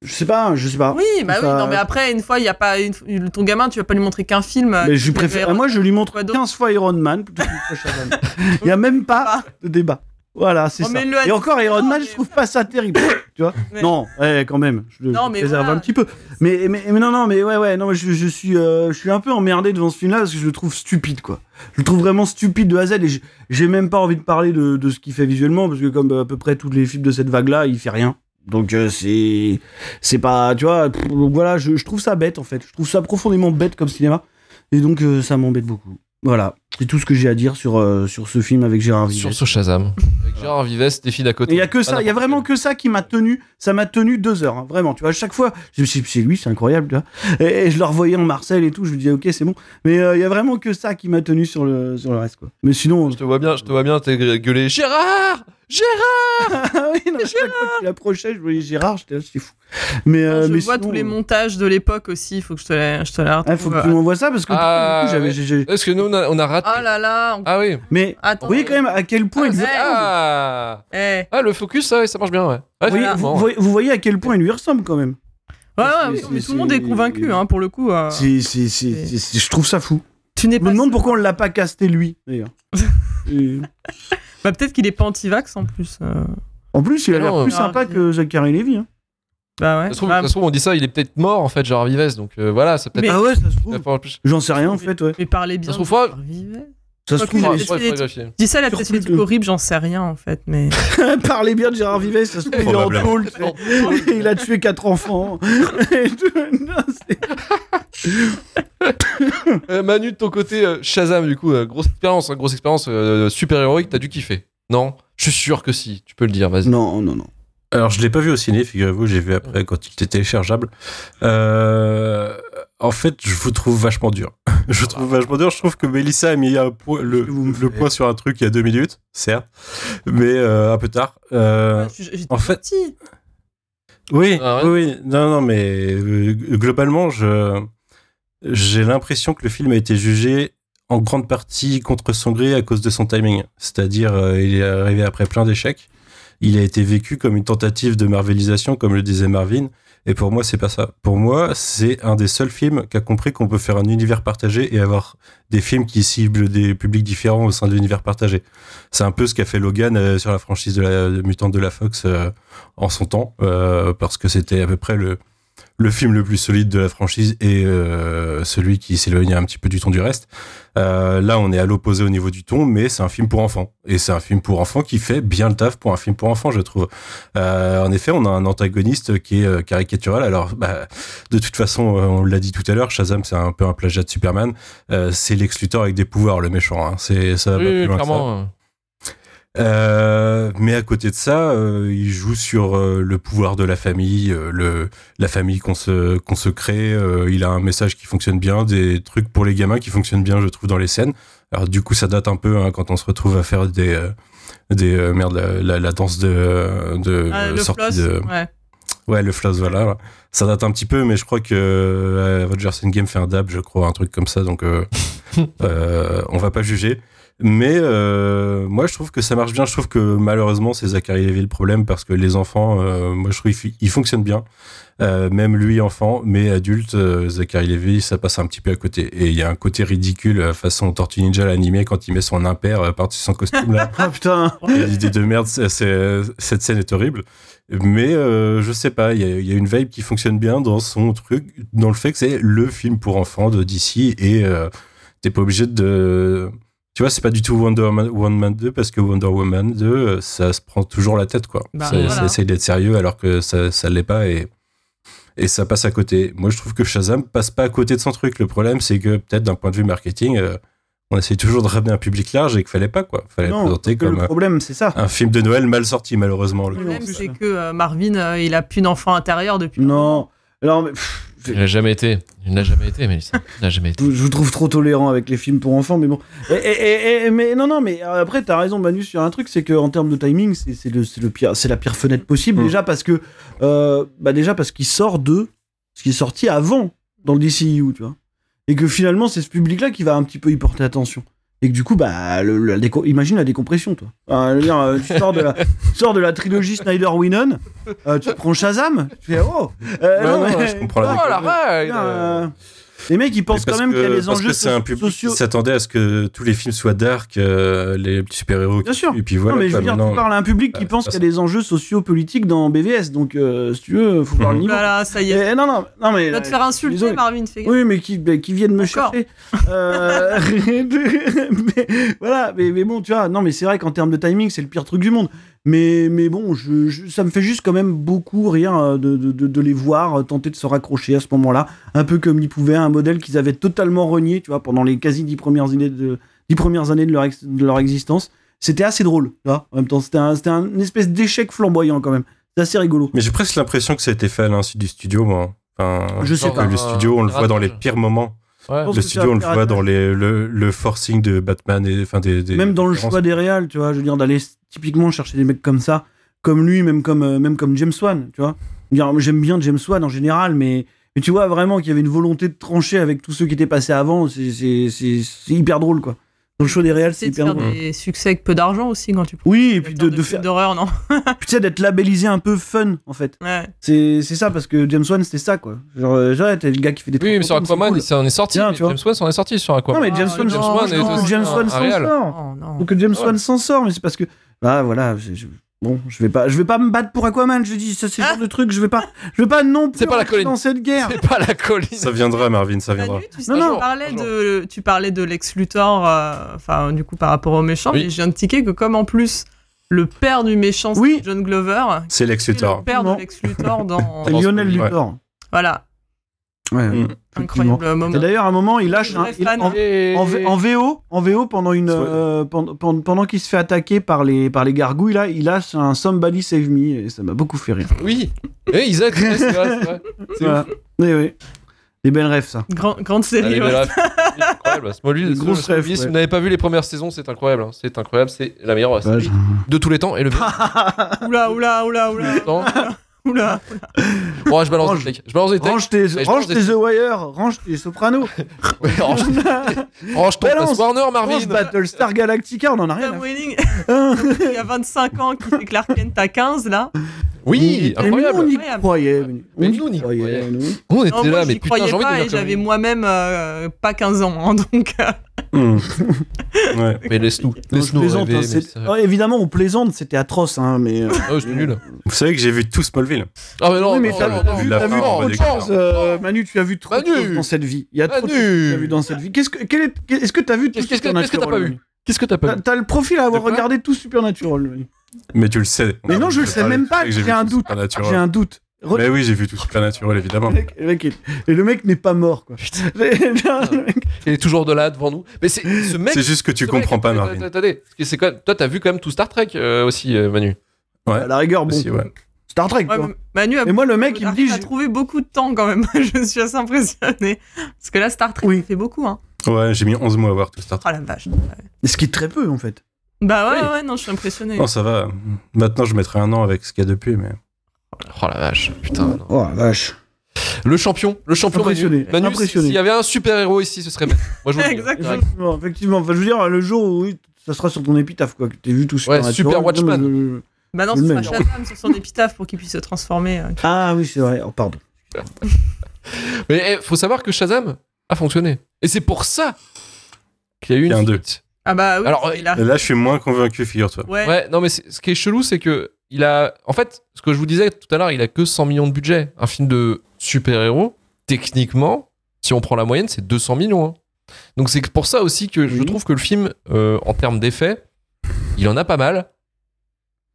Je sais pas, je sais pas. Oui, bah Ça- oui. Non, mais après, une fois, il y a pas une- ton gamin, tu vas pas lui montrer qu'un film. Mais je préfère. Moi, je lui montre Quoi d'autre 15 fois Iron Man plutôt. Il y a même pas de débat. Voilà, c'est Oh, ça. Et encore, Iron Man, mais- je trouve pas ça terrible. tu vois Mais- Non, ouais, quand même. Je le Non, mais préserve voilà. un petit peu. Mais, mais, non, non, mais ouais, ouais, non, mais je, je suis, euh, je suis un peu emmerdé devant ce film-là parce que je le trouve stupide, quoi. Je le trouve vraiment stupide de A à Z et j'ai même pas envie de parler de, de ce qu'il fait visuellement parce que comme à peu près tous les films de cette vague-là, il fait rien. Donc euh, c'est, c'est pas, tu vois. donc voilà, je, je trouve ça bête en fait. Je trouve ça profondément bête comme cinéma et donc euh, ça m'embête beaucoup. Voilà. C'est tout ce que j'ai à dire sur, euh, sur ce film avec Gérard Vives. Sur ce Shazam. Avec Gérard Vives, Stéphie d'à côté. Il y a que ça, il y a vraiment que ça qui m'a tenu, ça m'a tenu deux heures, hein, vraiment. Tu vois, à chaque fois, c'est lui, c'est incroyable, tu vois. Et, et je le revoyais en Marcel et tout, je me disais, ok, c'est bon. Mais euh, il y a vraiment que ça qui m'a tenu sur le, sur le reste, quoi. Mais sinon, Je te vois bien, je te vois bien, t'es gueulé Gérard Gérard ah oui, non, à chaque fois qu'il approchait, je voyais Gérard, j'étais c'est fou. Mais, euh, je mais vois sinon, tous les montages de l'époque aussi, il faut que je te la, je te la Ah, faut retrouve. que tu m'envoies ça parce que Ah, du coup, j'ai- Est-ce que nous, on a, on a raté Oh là là Ah oui. Mais Attends. vous voyez quand même à quel point il lui Ah, Eh. ah le focus, ça, marche bien, ouais. Ouais, Vous voyez, effectivement. vous, voyez- vous voyez à quel point il lui ressemble quand même. Ouais, ouais, mais- tout le monde est convaincu, hein, pour le coup. euh. C'est- c'est- c'est- je trouve ça fou. Tu n'es Je me pas. demande pourquoi on l'a pas casté lui, d'ailleurs. Et- Bah, peut-être qu'il est pas anti-vax en plus. euh. En plus, il a l'air plus sympa que Zachary Lévy. Hein. Bah ouais. Ça se, trouve, Bah, ça se trouve, on dit ça, il est peut-être mort en fait, Gérard Vives, donc euh, voilà, ça peut-être. Mais- Ah ouais, ça se trouve. peut- J'en sais rien en fait, ouais. mais parlez bien. Ça se trouve de pas- Gérard Vives. Ça se Ok, trouve. Faudra- faudra-. Je dis ça, la Sur peut-être de- horribles, j'en sais rien en fait, mais. Parlez bien de Gérard Vives, ça se trouve, il est en Probablement. tôle, tu sais. Il a tué quatre enfants. Et tout. Non, c'est- Euh, Manu, de ton côté, euh, Shazam, du coup, euh, grosse expérience, hein, grosse expérience euh, super héroïque, t'as dû kiffer. Non? Je suis sûr que si, tu peux le dire, vas-y. non, non, non. Alors, je l'ai pas vu au ciné, figurez-vous, j'ai vu après quand il était téléchargeable. Euh, en fait, je vous trouve vachement dur. je vous trouve vachement dur. Je trouve que Mélissa a mis un le, le point sur un truc il y a deux minutes, certes, mais euh, un peu tard. Euh, en fait- petit. Oui, Ah ouais oui, oui. Non, non, mais globalement, je j'ai l'impression que le film a été jugé en grande partie contre son gré à cause de son timing. C'est-à-dire, euh, il est arrivé après plein d'échecs. Il a été vécu comme une tentative de marvelisation, comme le disait Marvin. Et pour moi, c'est pas ça. Pour moi, c'est un des seuls films qui a compris qu'on peut faire un univers partagé et avoir des films qui ciblent des publics différents au sein de l'univers partagé. C'est un peu ce qu'a fait Logan euh, sur la franchise de la Mutante de la Fox euh, en son temps, euh, parce que c'était à peu près le, le film le plus solide de la franchise et euh, celui qui s'éloignait un petit peu du ton du reste. Euh, là, on est à l'opposé au niveau du ton, mais c'est un film pour enfants. Et c'est un film pour enfants qui fait bien le taf pour un film pour enfants, je trouve. Euh, en effet, on a un antagoniste qui est euh, caricatural. Alors, bah, de toute façon, euh, on l'a dit tout à l'heure, Shazam, c'est un peu un plagiat de Superman. Euh, c'est Lex Luthor avec des pouvoirs, le méchant. Hein. C'est ça va pas plus loin que ça. Euh. Mais à côté de ça, euh, il joue sur euh, le pouvoir de la famille, le, la famille qu'on se, qu'on se crée. il a un message qui fonctionne bien, des trucs pour les gamins qui fonctionnent bien, je trouve, dans les scènes. Alors du coup, ça date un peu hein, quand on se retrouve à faire des, des merde, la, la, la danse de, de Ah, le sortie floss, de, ouais. Ouais, le floss, voilà. Ça date un petit peu, mais je crois que euh, Rogers Game fait un dab, je crois, un truc comme ça, donc on va pas juger. Mais euh, moi, je trouve que ça marche bien. Je trouve que malheureusement, c'est Zachary Levi le problème parce que les enfants, euh, moi, je trouve qu'ils ils fonctionnent bien. Euh, même lui, enfant, mais adulte, euh, Zachary Levi, ça passe un petit peu à côté. Et il y a un côté ridicule, euh, façon Tortue Ninja l'animé, quand il met son impair euh, par-dessus son costume là. Ah putain. L'idée de merde, c'est- cette scène est horrible. Mais euh, je sais pas, il y y a une vibe qui fonctionne bien dans son truc, dans le fait que c'est le film pour enfants de DC et euh, t'es pas obligé de. Tu vois, c'est pas du tout Wonder Woman, Woman 2 parce que Wonder Woman 2, euh, ça se prend toujours la tête, quoi. Bah, ça, voilà. ça essaye d'être sérieux alors que ça, ça l'est pas et, et ça passe à côté. Moi, je trouve que Shazam passe pas à côté de son truc. Le problème, c'est que peut-être d'un point de vue marketing, euh, on essaye toujours de ramener un public large et qu'il fallait pas, quoi. Fallait le Non, présenter comme le problème, c'est ça. un film de Noël mal sorti, malheureusement. en Le problème, c'est que euh, Marvin, euh, il a plus d'enfant intérieur depuis. Non. Alors, mais, pff, Il n'a jamais été. Il n'a jamais été, Mélissa. Il n'a jamais été. je vous trouve trop tolérant avec les films pour enfants, mais bon. Et, et- et- et- mais non, non, mais après, t'as raison, Manu, sur un truc, c'est qu'en termes de timing, c'est le, c'est le pire, c'est la pire fenêtre possible. Mm. Déjà parce que, euh, bah déjà parce qu'il sort de ce qui est sorti avant dans le DCU, tu vois, et que finalement, c'est ce public-là qui va un petit peu y porter attention. Et que du coup, bah, le- le- la déco- imagine la décompression, toi. Dire, euh, tu, sors de la, tu sors de la trilogie Snyder-Winon, euh, tu prends Shazam, tu fais oh euh, non, je comprends la Oh la Les mecs, ils pensent quand même qu'il y a des parce enjeux que c'est un so- public sociaux. qui s'attendait à ce que tous les films soient dark, euh, les petits super-héros. Bien sûr. Et puis voilà. non, mais je veux dire, maintenant- tu parles à un public qui Ouais, pense qu'il y a des enjeux sociopolitiques dans BVS, donc euh, si tu veux, faut voir le Mhm. niveau. Voilà, ça y est. Eh, non, non, non, mais. Il va te faire insulter. Marvin. Fais. Oui, mais qui, mais qui viennent me Encore. chercher. Euh, mais, voilà, mais, mais bon, tu vois, non, mais c'est vrai qu'en termes de timing, c'est le pire truc du monde. Mais, mais bon, je, je- ça me fait juste quand même beaucoup rire euh, de, de, de- de les voir euh, tenter de se raccrocher à ce moment-là, un peu comme ils pouvaient un modèle qu'ils avaient totalement renié, tu vois, pendant les quasi dix premières années de, dix premières années de leur, ex- de leur existence. C'était assez drôle, là, en même temps. C'était un, c'était un une espèce d'échec flamboyant, quand même. C'est assez rigolo. Mais j'ai presque l'impression que ça a été fait à l'insu du studio, moi. Enfin, Je sais que pas. Le studio, on le voit dans les pires moments. Ouais. Le studio, on le voit dans les, le, le forcing de Batman et enfin des, des- même dans le choix des réals, tu vois, je veux dire, d'aller typiquement chercher des mecs comme ça, comme lui, même comme, euh, même comme James Wan, tu vois. J'aime bien James Wan en général, mais, mais tu vois vraiment qu'il y avait une volonté de trancher avec tous ceux qui étaient passés avant, c'est- c'est c'est- c'est hyper drôle, quoi. Dans le choix des réals, c'est C'est de hyper faire drôle. des succès avec peu d'argent aussi quand tu Oui, et puis de, de, faire, d'horreur, non tu sais, d'être labellisé un peu fun, en fait. Ouais. C'est c'est ça, parce que James Wan, c'était ça, quoi. Genre, euh, genre, t'es le gars qui fait des Oui, mais trucs sur Aquaman, cool. il s'en est sorti. Tiens, mais tu vois. James Wan s'en est sorti sur Aquaman. Non, mais James Ah, Wan, non, James Wan, s'en sort. Oh. Donc James. Wan s'en sort, mais c'est parce que bah voilà, je- je- bon, je vais pas, je vais pas me battre pour Aquaman. Je dis ça, c'est le genre de truc, je vais pas, je vais pas non plus C'est pas la colline. dans cette guerre. C'est pas la colline. Ça viendra, Marvin, ça viendra. Manu, tu, sais, Non, non. tu parlais de, tu parlais de Lex Luthor, euh, enfin du coup par rapport au méchant, Oui. mais je viens de tiquer que comme en plus le père du méchant c'est Oui. John Glover, C'est Lex c'est le Luthor. père de. Lex Luthor dans Lionel ouais. Luthor. voilà Ouais, Mm. effectivement. incroyable moment. Et d'ailleurs, à un moment, il lâche un, il- en, en V- en VO, en VO pendant une, euh, pendant, pendant, pendant qu'il se fait attaquer par les, par les gargouilles là, il lâche un Somebody Save Me et ça m'a beaucoup fait rire. Oui. Eh, Isaac, ouais, c'est vrai, c'est vrai. C'est Voilà. Oui, oui. Des belles rêves ça. Grand- grande série. Allez, ouais. incroyable. Smallville, Smallville, ref, si ouais. vous n'avez pas vu les premières saisons, c'est incroyable. hein. C'est incroyable, c'est la meilleure série de tous les temps et le meilleur Oula, oula, oula, oula. Oula. Bon, je balance Range. des takes. Je balance des takes. Range tes, range tes The Wire, range tes Sopranos, Ouais, range, range ton Balance. Warner, range Marvin. Battlestar Galactica, on en a rien. Tom Welling, il y a 25 ans, qui fait Clark Kent à 15 là. Oui, Mais incroyable. nous, on y croyait. Mais nous, on y croyait. nous. On était Non, moi, là, mais putain, j'ai envie de pas le et j'avais moi-même euh, pas 15 ans, hein, donc euh, Hmm. Ouais. Mais laisse-nous, Non, je laisse-nous plaisante, rêver. hein, mais Ouais, évidemment, on plaisante, c'était atroce, hein, mais. euh, Oh, nul. Vous savez que j'ai vu tout Smallville. Ah, mais non, oui, mais non, t'as non, t'as non, vu, t'as fin, vu trop de choses. euh, Manu, tu as vu trop de choses dans cette vie. Il y a trop de Manu. choses que tu as vu dans cette vie. Qu'est-ce que, est, est-ce que tu as vu tout Qu'est-ce que t'as pas vu Qu'est-ce que t'as pas T'as le profil à avoir regardé tout Supernatural. Manu. Mais tu le sais. Mais non, je le sais même pas, j'ai un doute. J'ai un doute. Re- Mais oui, j'ai vu tout Supernatural, évidemment. Le mec- le mec est- Et le mec n'est pas mort, quoi. Le mec- Il est toujours de là devant nous. Mais c'est ce mec. C'est juste que tu ce mec- comprends pas, Marvin. Attendez, c'est toi, t'as vu quand même tout Star Trek euh, aussi, euh, Manu. Ouais. À la rigueur, bon. Aussi, ouais. Star Trek, ouais, quoi. Manu a, Et moi, le mec, il me dit. j'ai- trouvé beaucoup de temps quand même. je suis assez impressionné. Parce que là, Star Trek, Oui. fait beaucoup. Hein. Ouais, j'ai mis 11 mois à voir tout Star Trek. Oh la vache. Ce qui est très peu, en fait. Bah ouais, Oui. ouais, non, je suis impressionné. Non, ça va. Maintenant, je mettrai un an avec ce qu'il y a depuis, mais. Oh la vache, putain. non. Oh la vache. Le champion, le champion Impressionné, Manu. Manu, impressionné. s'il y avait un super héros ici, ce serait Manu. Moi, je vous le dis. Exactement. Effectivement, effectivement. Enfin, je veux dire, le jour où ça sera sur ton épitaphe, quoi. Que t'aies vu tout Ouais, Supernatural. Super Watchman. Maintenant, Le ce sera. Shazam sur son épitaphe pour qu'il puisse se transformer. euh. Ah oui, c'est vrai. Oh, pardon. Mais eh, faut savoir que Shazam a fonctionné. Et c'est pour ça qu'il y a eu Il y une a un deux. Ah bah oui, Alors, il a... Là, je suis moins convaincu, figure-toi. Ouais. Ouais, non, mais ce qui est chelou, c'est que il a. En fait, ce que je vous disais tout à l'heure, il a que 100 millions de budget. Un film de super-héros, techniquement, si on prend la moyenne, c'est 200 millions. hein. Donc c'est pour ça aussi que je trouve que le film, euh, en termes d'effets, il en a pas mal,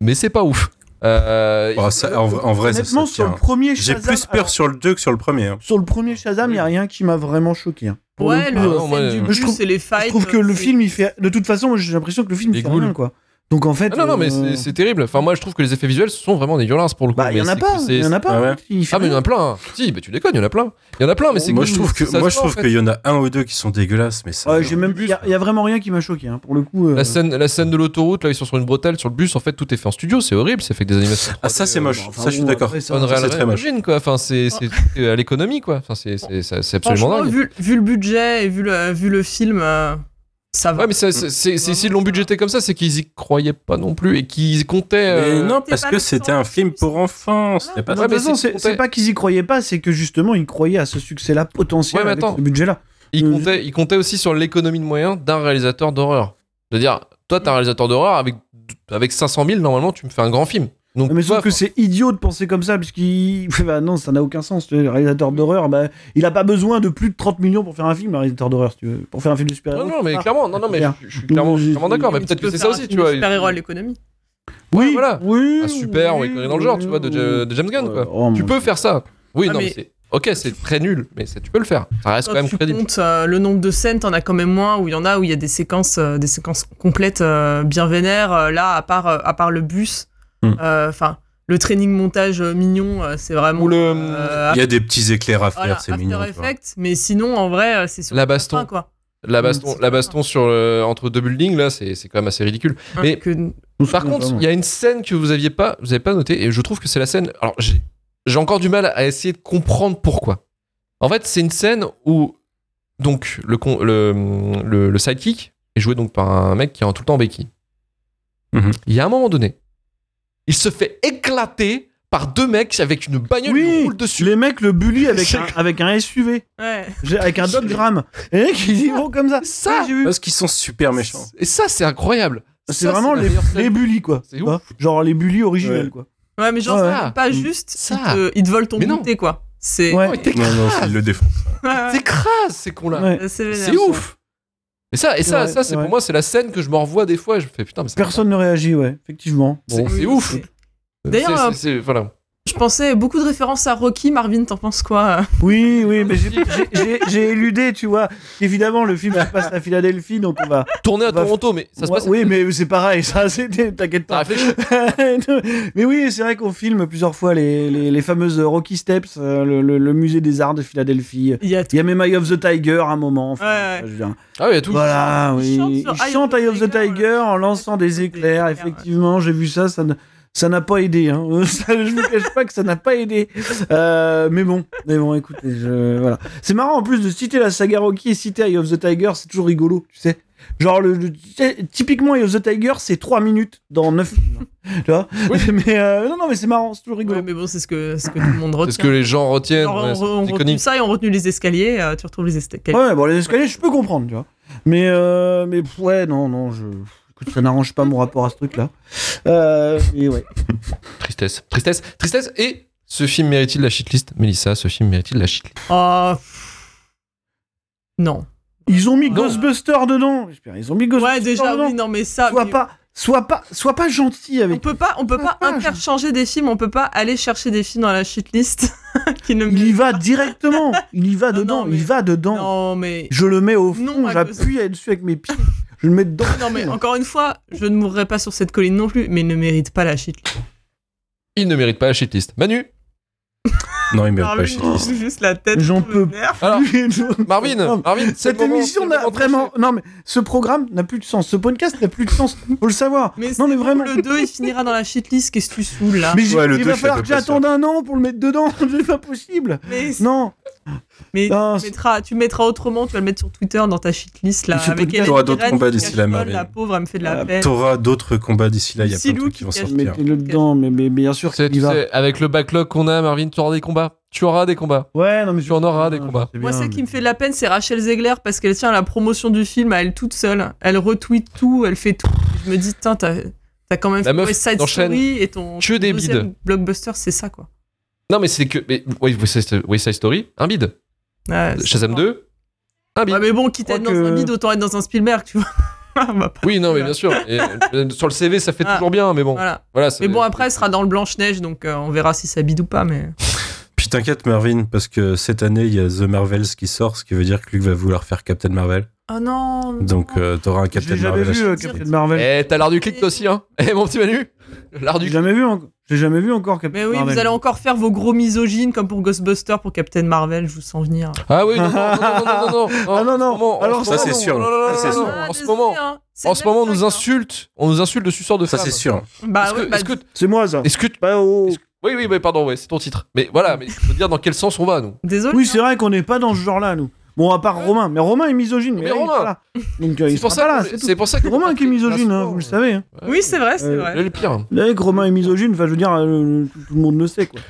mais c'est pas ouf. Euh, Oh, ça- en, en vrai, Honnêtement, ça sur le premier J'ai plus peur alors, sur le 2 que sur le premier. hein. sur le premier Shazam, il n'y a rien qui m'a vraiment choqué. hein. Ouais, le Ah euh, non, du je trouve- les fights. je trouve que le film, il fait. De toute façon, j'ai l'impression que le film, il fait ghouls. rien, quoi. Donc en fait. Ah non, non, mais euh, c'est- c'est terrible. Enfin, moi, je trouve que les effets visuels sont vraiment dégueulasses pour le coup. Bah, il y en a pas. Il y en a pas. Ah ouais. Il fait Ah, mais il y en a plein. hein. Si, bah tu déconnes, il y en a plein. Il y en a plein, mais c'est Moi, je trouve que moi, je trouve en fait. qu'il y en a un ou deux qui sont dégueulasses, mais ça. Ouais, j'ai même. Il y, a- il y a vraiment rien qui m'a choqué, hein, pour le coup. euh, La scène, la scène de l'autoroute, là, ils sont sur une bretelle, sur le bus, en fait, tout est fait en studio, c'est horrible, c'est fait avec des animations. Ah, ça, c'est moche. enfin, ça, je suis d'accord. c'est très moche. Quoi. Enfin, c'est à l'économie, quoi. Enfin, c'est c'est- c'est- c'est absolument dingue. vu, le budget et vu le, vu le film, euh, ça va. Ouais, mais c'est- s'ils l'ont budgété comme ça, c'est qu'ils y croyaient pas non plus et qu'ils comptaient. Mais euh, non, parce que c'était un film pour enfants. C'était pas De Ouais, c'est- pas qu'ils y croyaient pas, c'est que justement, ils croyaient à ce succès-là potentiel Ouais, mais avec attends. ce budget-là. ils, Euh, comptaient, ils comptaient aussi sur l'économie de moyens d'un réalisateur d'horreur. C'est-à-dire, toi, t'es un réalisateur d'horreur, avec, avec 500 000, normalement, tu me fais un grand film. Donc, Mais sauf que c'est idiot de penser comme ça, puisqu'il. Bah non, ça n'a aucun sens. tu vois, Le réalisateur d'horreur, bah, il a pas besoin de plus de 30 millions pour faire un film, un réalisateur d'horreur, si tu veux. Pour faire un film de super-héros. Non, non, mais Ah. clairement, non, non, mais je, je suis clairement, je suis clairement d'accord, mais peut-être que c'est ça aussi, tu vois. Super-héros à l'économie. Oui, Ouais, voilà. oui. Un super, on oui, écrire dans le genre, tu vois, de, oui. de James Gunn, quoi. Oh, tu peux faire ça. Oui, Ah, non, mais-. Ok, c'est très nul, mais tu peux le faire. Ça reste Quand quand même tu crédible. comptes euh, le nombre de scènes, t'en as quand même moins où il y en a où il y a des séquences, euh, des séquences complètes euh, bien vénères. Euh, là, à part, euh, à part le bus, Hmm. euh, enfin, le training montage mignon, euh, c'est vraiment. Ou le- euh, Il y a des petits éclairs à faire, voilà, c'est mignon. Effects, mais sinon, en vrai, c'est sur La baston. fin, quoi. La baston, la baston sur le- entre deux buildings, là, c'est c'est quand même assez ridicule. Mais Que- par contre, il y a une scène que vous aviez pas, vous avez pas noté, et je trouve que c'est la scène. Alors, j'ai encore du mal à essayer de comprendre pourquoi. En fait, c'est une scène où donc le, con- le, le, le sidekick est joué donc par un mec qui est en tout le temps en béquille. Mhm. Il y a un moment donné, il se fait éclater par deux mecs avec une bagnole qui Oui, roule dessus. les mecs le bully avec un, avec un SUV, Ouais. Avec un Dodge Ram. Et les mecs, ils y vont comme ça. Ça, Ouais, j'ai vu. Parce qu'ils sont super méchants. Et ça, c'est incroyable. C'est Ça, vraiment les, les bullies, quoi. C'est Tu vois Genre les bullies originels, Ouais. quoi. Ouais, mais genre, Ouais, c'est ouais. pas juste, Ça. ils te, ils te volent ton goûter, quoi. C'est. Ouais. Il Non, non, ils le ouais. T'écrases ces cons-là. Ouais. C'est vénère. C'est ouf. Et ça, et ça, c'est ouais. pour moi, c'est la scène que je me revois des fois et je me fais putain, mais c'est Personne ne réagit, ouais, effectivement. C'est- Bon. c'est ouf. D'ailleurs, voilà. Je pensais beaucoup de références à Rocky. Marvin, t'en penses quoi Oui, oui, mais j'ai- éludé, tu vois. Évidemment, le film se passe à Philadelphie, donc on va. Tourner à on va- Toronto, mais ça se passe. Oui, mais c'est pareil, ça, c'était. T'inquiète pas. mais oui, c'est vrai qu'on filme plusieurs fois les, les, les fameuses Rocky Steps, euh, le, le- le musée des arts de Philadelphie. Il y a Il y a même Eye of the Tiger à un moment. enfin, Ouais, ouais. je veux dire. Ah oui, il y a tout. Voilà, Il oui. chante Il chante Eye of the Tiger en lançant des éclairs. ouais. Effectivement, j'ai vu ça. Ça ne- ça n'a pas aidé. Hein. Ça, je ne cache pas que ça n'a pas aidé. Euh, mais bon, mais bon, écoutez, je, voilà. C'est marrant en plus de citer la saga Rocky et citer Eye of the Tiger, c'est toujours rigolo, tu sais. Genre, le, typiquement, Eye of the Tiger, c'est 3 minutes dans 9 films. tu vois Mais euh, non, non, mais c'est marrant, c'est toujours rigolo. Ouais, mais bon, c'est ce que, ce que tout le monde retient. C'est ce que les gens retiennent. Genre, ouais, on, on retenu ça et on retenu les escaliers. euh, tu retrouves les escaliers. Ouais, bon, les escaliers, je peux comprendre, tu vois. Mais, euh, mais ouais, non, non, je. Écoute, ça n'arrange pas mon rapport à ce truc-là. Euh, et ouais. Tristesse. Tristesse. Tristesse. Et ce film mérite-t-il la shitlist? Mélissa, ce film mérite-t-il la shitlist? Oh, Non. Ils ont mis Non. Ghostbusters dedans. Ils ont mis Ghostbusters Ouais, déjà, dedans. oui, non, mais ça. Sois mais- pas, sois pas, sois pas gentil On avec. peut pas, on peut pas Ah, je- interchanger des films, on peut pas aller chercher des films dans la shitlist qui ne Il y va directement. Il y va Non, dedans. non, mais- Il va dedans. Non, mais. Je le mets au Non, fond. à J'appuie dessus avec mes pieds. Je le mets dedans. Non, mais encore une fois, je ne mourrai pas sur cette colline non plus, mais il ne mérite pas la shitlist. Il ne mérite pas la shitlist. Manu? Non, il mérite pas Marvin, il joue juste la tête. J'en peux. Alors, Marvin, non, Marvin, c'est Cette le moment- émission c'est le n'a moment vraiment. Non, mais ce programme n'a plus de sens. Ce podcast n'a plus de sens. Faut le savoir. Mais non, mais c'est vraiment. Le 2, il finira dans la shitlist, qu'est-ce que tu saoules là Mais j'ai- Ouais, le il deux, va je suis falloir que près j'attende un an pour le mettre dedans. C'est pas possible. Mais, Non. mais tu, c'est- mettras, tu mettras autrement, tu vas le mettre sur Twitter dans ta shitlist là. Avec Hélène T'auras d'autres combats d'ici là, Marvin. La pauvre, elle me fait de la Ah, peine. T'auras d'autres combats d'ici là, il y a plein de Silou trucs qui qui vont cache- sortir. Mettez-le dedans. Mais, mais bien sûr qu'il tu va. sais, avec le backlog qu'on a, Marvin, tu auras des combats. Tu auras des combats. Ouais, non, mais Tu en auras des combats. Moi, celle qui me fait de la peine, c'est Rachel Zegler parce qu'elle tient la promotion du film à elle toute seule. Elle retweet tout, elle fait tout. Je me dis, putain, t'as quand même La fait meuf Side Story et ton que des deuxième bides. blockbuster, c'est ça quoi. Non, mais c'est que. Mais, oui, West Side Story, un bide. Ouais, c'est Shazam ça. 2, un bide. Ouais, mais bon, quitte à être dans un bide, autant être dans un Spielberg, tu vois. Oui, non, mais bien sûr. Et, euh, sur le CV, ça fait Ah. toujours bien, mais bon. Voilà. Mais bon, après, elle sera dans le Blanche-Neige, donc euh, on verra si ça bide ou pas. Mais t'inquiète, Marvin, parce que cette année, il y a The Marvels qui sort, ce qui veut dire que Luc va vouloir faire Captain Marvel. oh non. Donc euh, t'auras un Captain l'ai jamais Marvel. vu, euh, Captain Marvel. Eh, t'as l'art du clic toi aussi, hein Eh, mon petit Manu L'art du J'ai clic. jamais vu encore. J'ai jamais vu encore Captain Mais oui, Marvel. vous allez encore faire vos gros misogynes comme pour Ghostbusters pour Captain Marvel, je vous sens venir. Ah oui, non, non, non, non, non, non, non. Ah non, non. Moment- en Alors ça, c'est sûr. non, non, non, Ça, c'est non, sûr. non, Ah, En ce moment, hein. C'est en ce moment, on nous insulte, on nous insulte de suceurs de Ça, femmes. c'est sûr. hein. Bah bah, C'est moi ça. est-ce que, au- est-ce- oui, oui, mais pardon, ouais, c'est ton titre. Mais voilà, mais il faut dire dans quel sens on va, nous? désolé. Oui, hein. c'est vrai qu'on n'est pas dans ce genre-là, nous. Bon, à part Romain. Mais Romain est misogyne. Mais, Mais là, Romain. là. Euh, il C'est pour sera ça pas là, c'est pour ça que Romain qui est misogyne, hein, vous le savez. Hein. Ouais. Oui, c'est vrai, c'est Euh, vrai. Il est le pire. Vous savez que Romain est misogyne, enfin, je veux dire, euh, tout, le monde le sait, quoi.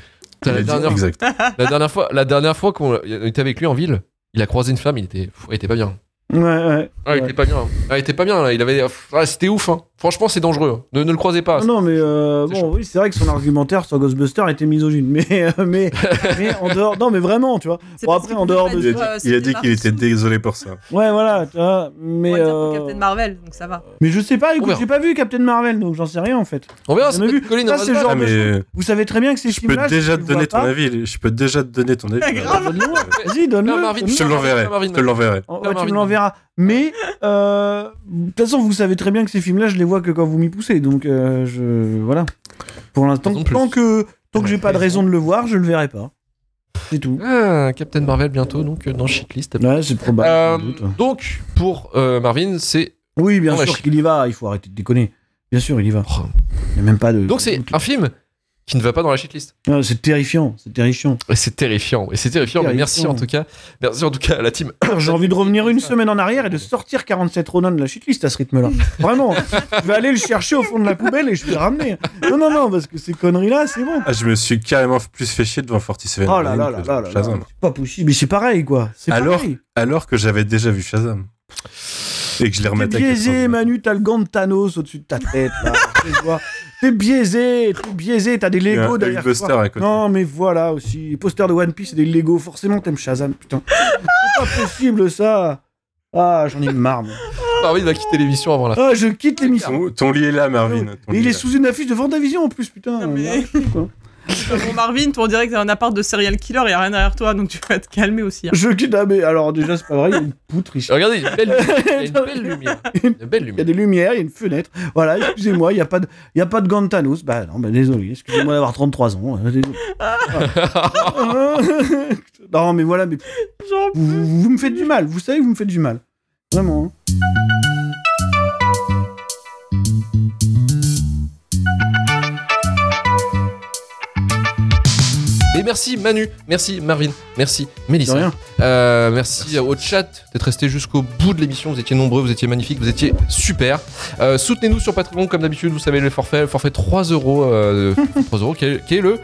La dernière, Exact. la dernière fois, la dernière fois qu'on était avec lui en ville, il a croisé une femme, il était, il était pas bien. Ouais, ouais. Ah, il Ouais. était pas bien. Ah, il était pas bien. Là. Il avait, ah, c'était ouf. Hein. Franchement, c'est dangereux. Ne, ne le croisez pas. Non, mais euh, C'est bon, chaud. oui, c'est vrai que son argumentaire sur Ghostbuster était misogyne, mais euh, mais, mais en dehors, non, mais vraiment, tu vois. Bon après, en dehors de Il a dit, il a euh, dit c'était qu'il était désolé pour ça. ouais, voilà, tu vois. On Mais va dire pour euh, Captain Marvel, donc ça va. mais je sais pas, écoute, j'ai pas vu Captain Marvel, donc j'en sais rien en fait. On verra. Vu. Ça, va c'est genre Ah, de Vous savez très bien que ces je peux déjà te donner ton avis. Je peux déjà te donner ton avis. Vas-y, donne-le. Je te l'enverrai. Je te l'enverrai. Oh, tu me l'enverras. Mais, euh, de toute façon, vous savez très bien que ces films-là, je les vois que quand vous m'y poussez. Donc, euh, je. Voilà. Pour l'instant, Raison de plus. tant que, tant que j'ai pas de Raison. de le voir, je le verrai pas. C'est tout. Ah, Captain Marvel bientôt, donc euh, dans Shitlist. Ouais, c'est probable. Euh, sans doute. donc, pour euh, Marvin, c'est. Oui, bien sûr qu'il y va. Il faut arrêter de déconner. Bien sûr, il y va. Oh. Il n'y a même pas de. Donc, c'est un film qui ne va pas dans la shitlist. Ah, C'est terrifiant. C'est terrifiant. Et c'est terrifiant. Et c'est terrifiant, mais merci en tout cas. Merci en tout cas à la team. J'ai envie de revenir une semaine en arrière et de sortir 47 Ronin de la shitlist à ce rythme-là. Vraiment. je vais aller le chercher au fond de la poubelle et je vais le ramener. Non, non, non, parce que ces conneries-là, c'est bon. Ah, je me suis carrément plus fait chier devant 47 Oh là là là là là. C'est pas possible. Mais c'est pareil, quoi. C'est Alors, pareil. alors que j'avais déjà vu Shazam. Et que je l'ai à biaisé, 400. Manu, t'as le gant de Thanos au-dessus de ta tête, là. T'es biaisé, t'es biaisé, t'as des Il y a Lego derrière toi. à côté. Non, mais voilà aussi. Les posters de One Piece et des Lego, forcément t'aimes Shazam, putain. C'est pas possible, ça. Ah, j'en ai marre. moi. Marvin va quitter l'émission avant la fin. Ah, je quitte l'émission. Ton, ton lit est là, Marvin. Ton Et il est là. sous une affiche de Vendavision en plus, putain. Non, mais- quoi. Bon, Marvin, toi, on dirait que t'as un appart de serial killer, y a rien derrière toi, donc tu vas te calmer aussi. hein. Je quitte. Ah, mais alors déjà, c'est pas vrai, il y a une poutre ici. Regardez, il y a une belle, il y a une belle lumière. Il y a des lumières, il y a une fenêtre. Voilà, excusez-moi, il n'y a, pas de- il y a pas de gant de Thanos. Bah non, bah désolé, excusez-moi d'avoir 33 ans. euh, désolé. non, mais voilà, mais J'en vous, vous- vous me faites du mal. Vous savez vous me faites du mal. Vraiment. hein. Et merci Manu, merci Marvin, merci Mélissa. rien. Euh, merci, au chat d'être resté jusqu'au bout de l'émission. Vous étiez nombreux, vous étiez magnifiques, vous étiez super. Euh, Soutenez-nous sur Patreon comme d'habitude. Vous savez le forfait, le forfait 3 euros, euh, 3 euros, qui est, qui est le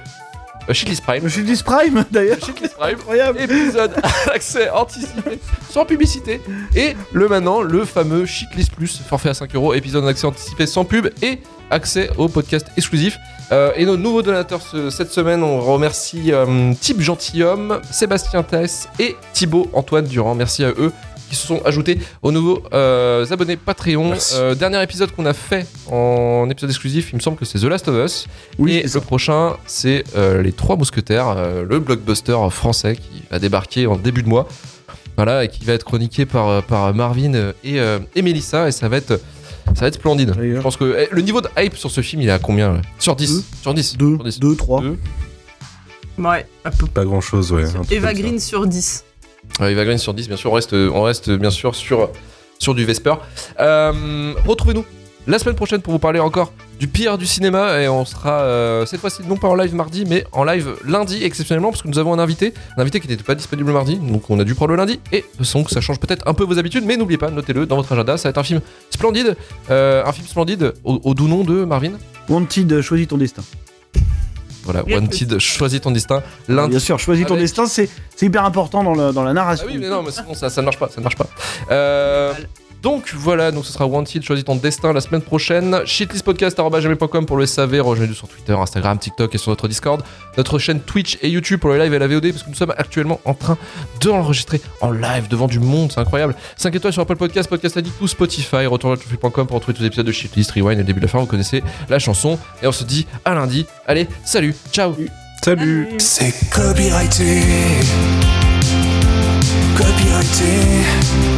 euh, Shitlist Prime. Prime d'ailleurs. Shitlist Prime. Incroyable. épisode à accès anticipé sans publicité et le maintenant le fameux Shitlist Plus forfait à 5 euros épisode accès anticipé sans pub et accès au podcast exclusif Euh, et nos nouveaux donateurs ce- cette semaine on remercie euh, Type Gentilhomme Sébastien Tess et Thibaut Antoine Durand merci à eux qui se sont ajoutés aux nouveaux euh, abonnés Patreon. Euh, dernier épisode qu'on a fait en épisode exclusif, il me semble que c'est The Last of Us. Oui, et le prochain, c'est Les Trois Mousquetaires, le blockbuster français qui va débarquer en début de mois. Voilà, et qui va être chroniqué par, par Marvin et, et Mélissa, et ça va être, ça va être splendide. D'ailleurs. Je pense que eh, le niveau de hype sur ce film, il est à combien là Sur 10 Deux. Sur 10 Deux, Sur 10. deux, trois. Deux. Ouais, un peu. Pas grand chose, ouais. un truc Eva ça. Green sur 10. Ouais, Eva Green sur 10, bien sûr. On reste, on reste bien sûr sur, sur du Vesper. Euh, Retrouvez-nous la semaine prochaine pour vous parler encore du pire du cinéma. Et on sera euh, cette fois-ci non pas en live mardi, mais en live lundi, exceptionnellement, parce que nous avons un invité. Un invité qui n'était pas disponible mardi, donc on a dû prendre le lundi. Et donc ça change peut-être un peu vos habitudes, mais n'oubliez pas, notez-le dans votre agenda. Ça va être un film splendide. euh, un film splendide au, au doux nom de Marvin. Wanted, choisis ton destin. Voilà, Wanted, choisis ton destin. Lundi. Bien sûr, choisis ton Avec- destin, c'est c'est hyper important dans, le- dans la Ah narration. oui, mais non, mais sinon ça, ça ne marche pas, ça ne marche pas. Euh, donc voilà, donc ce sera Wanted, choisis ton destin la semaine prochaine. Shitlistpodcast.com pour le SAV, rejoignez-nous sur Twitter, Instagram, TikTok et sur notre Discord. Notre chaîne Twitch et YouTube pour le live et la VOD, parce que nous sommes actuellement en train de l'enregistrer en live devant du monde, c'est incroyable. 5 étoiles sur Apple Podcast, Podcast Addict ou Spotify, retournatofil.com pour retrouver tous les épisodes de Shitlist, Rewind et le début de la fin, vous connaissez la chanson. Et on se dit à lundi. Allez, salut, ciao Salut C'est copyrighté. Copyrighté.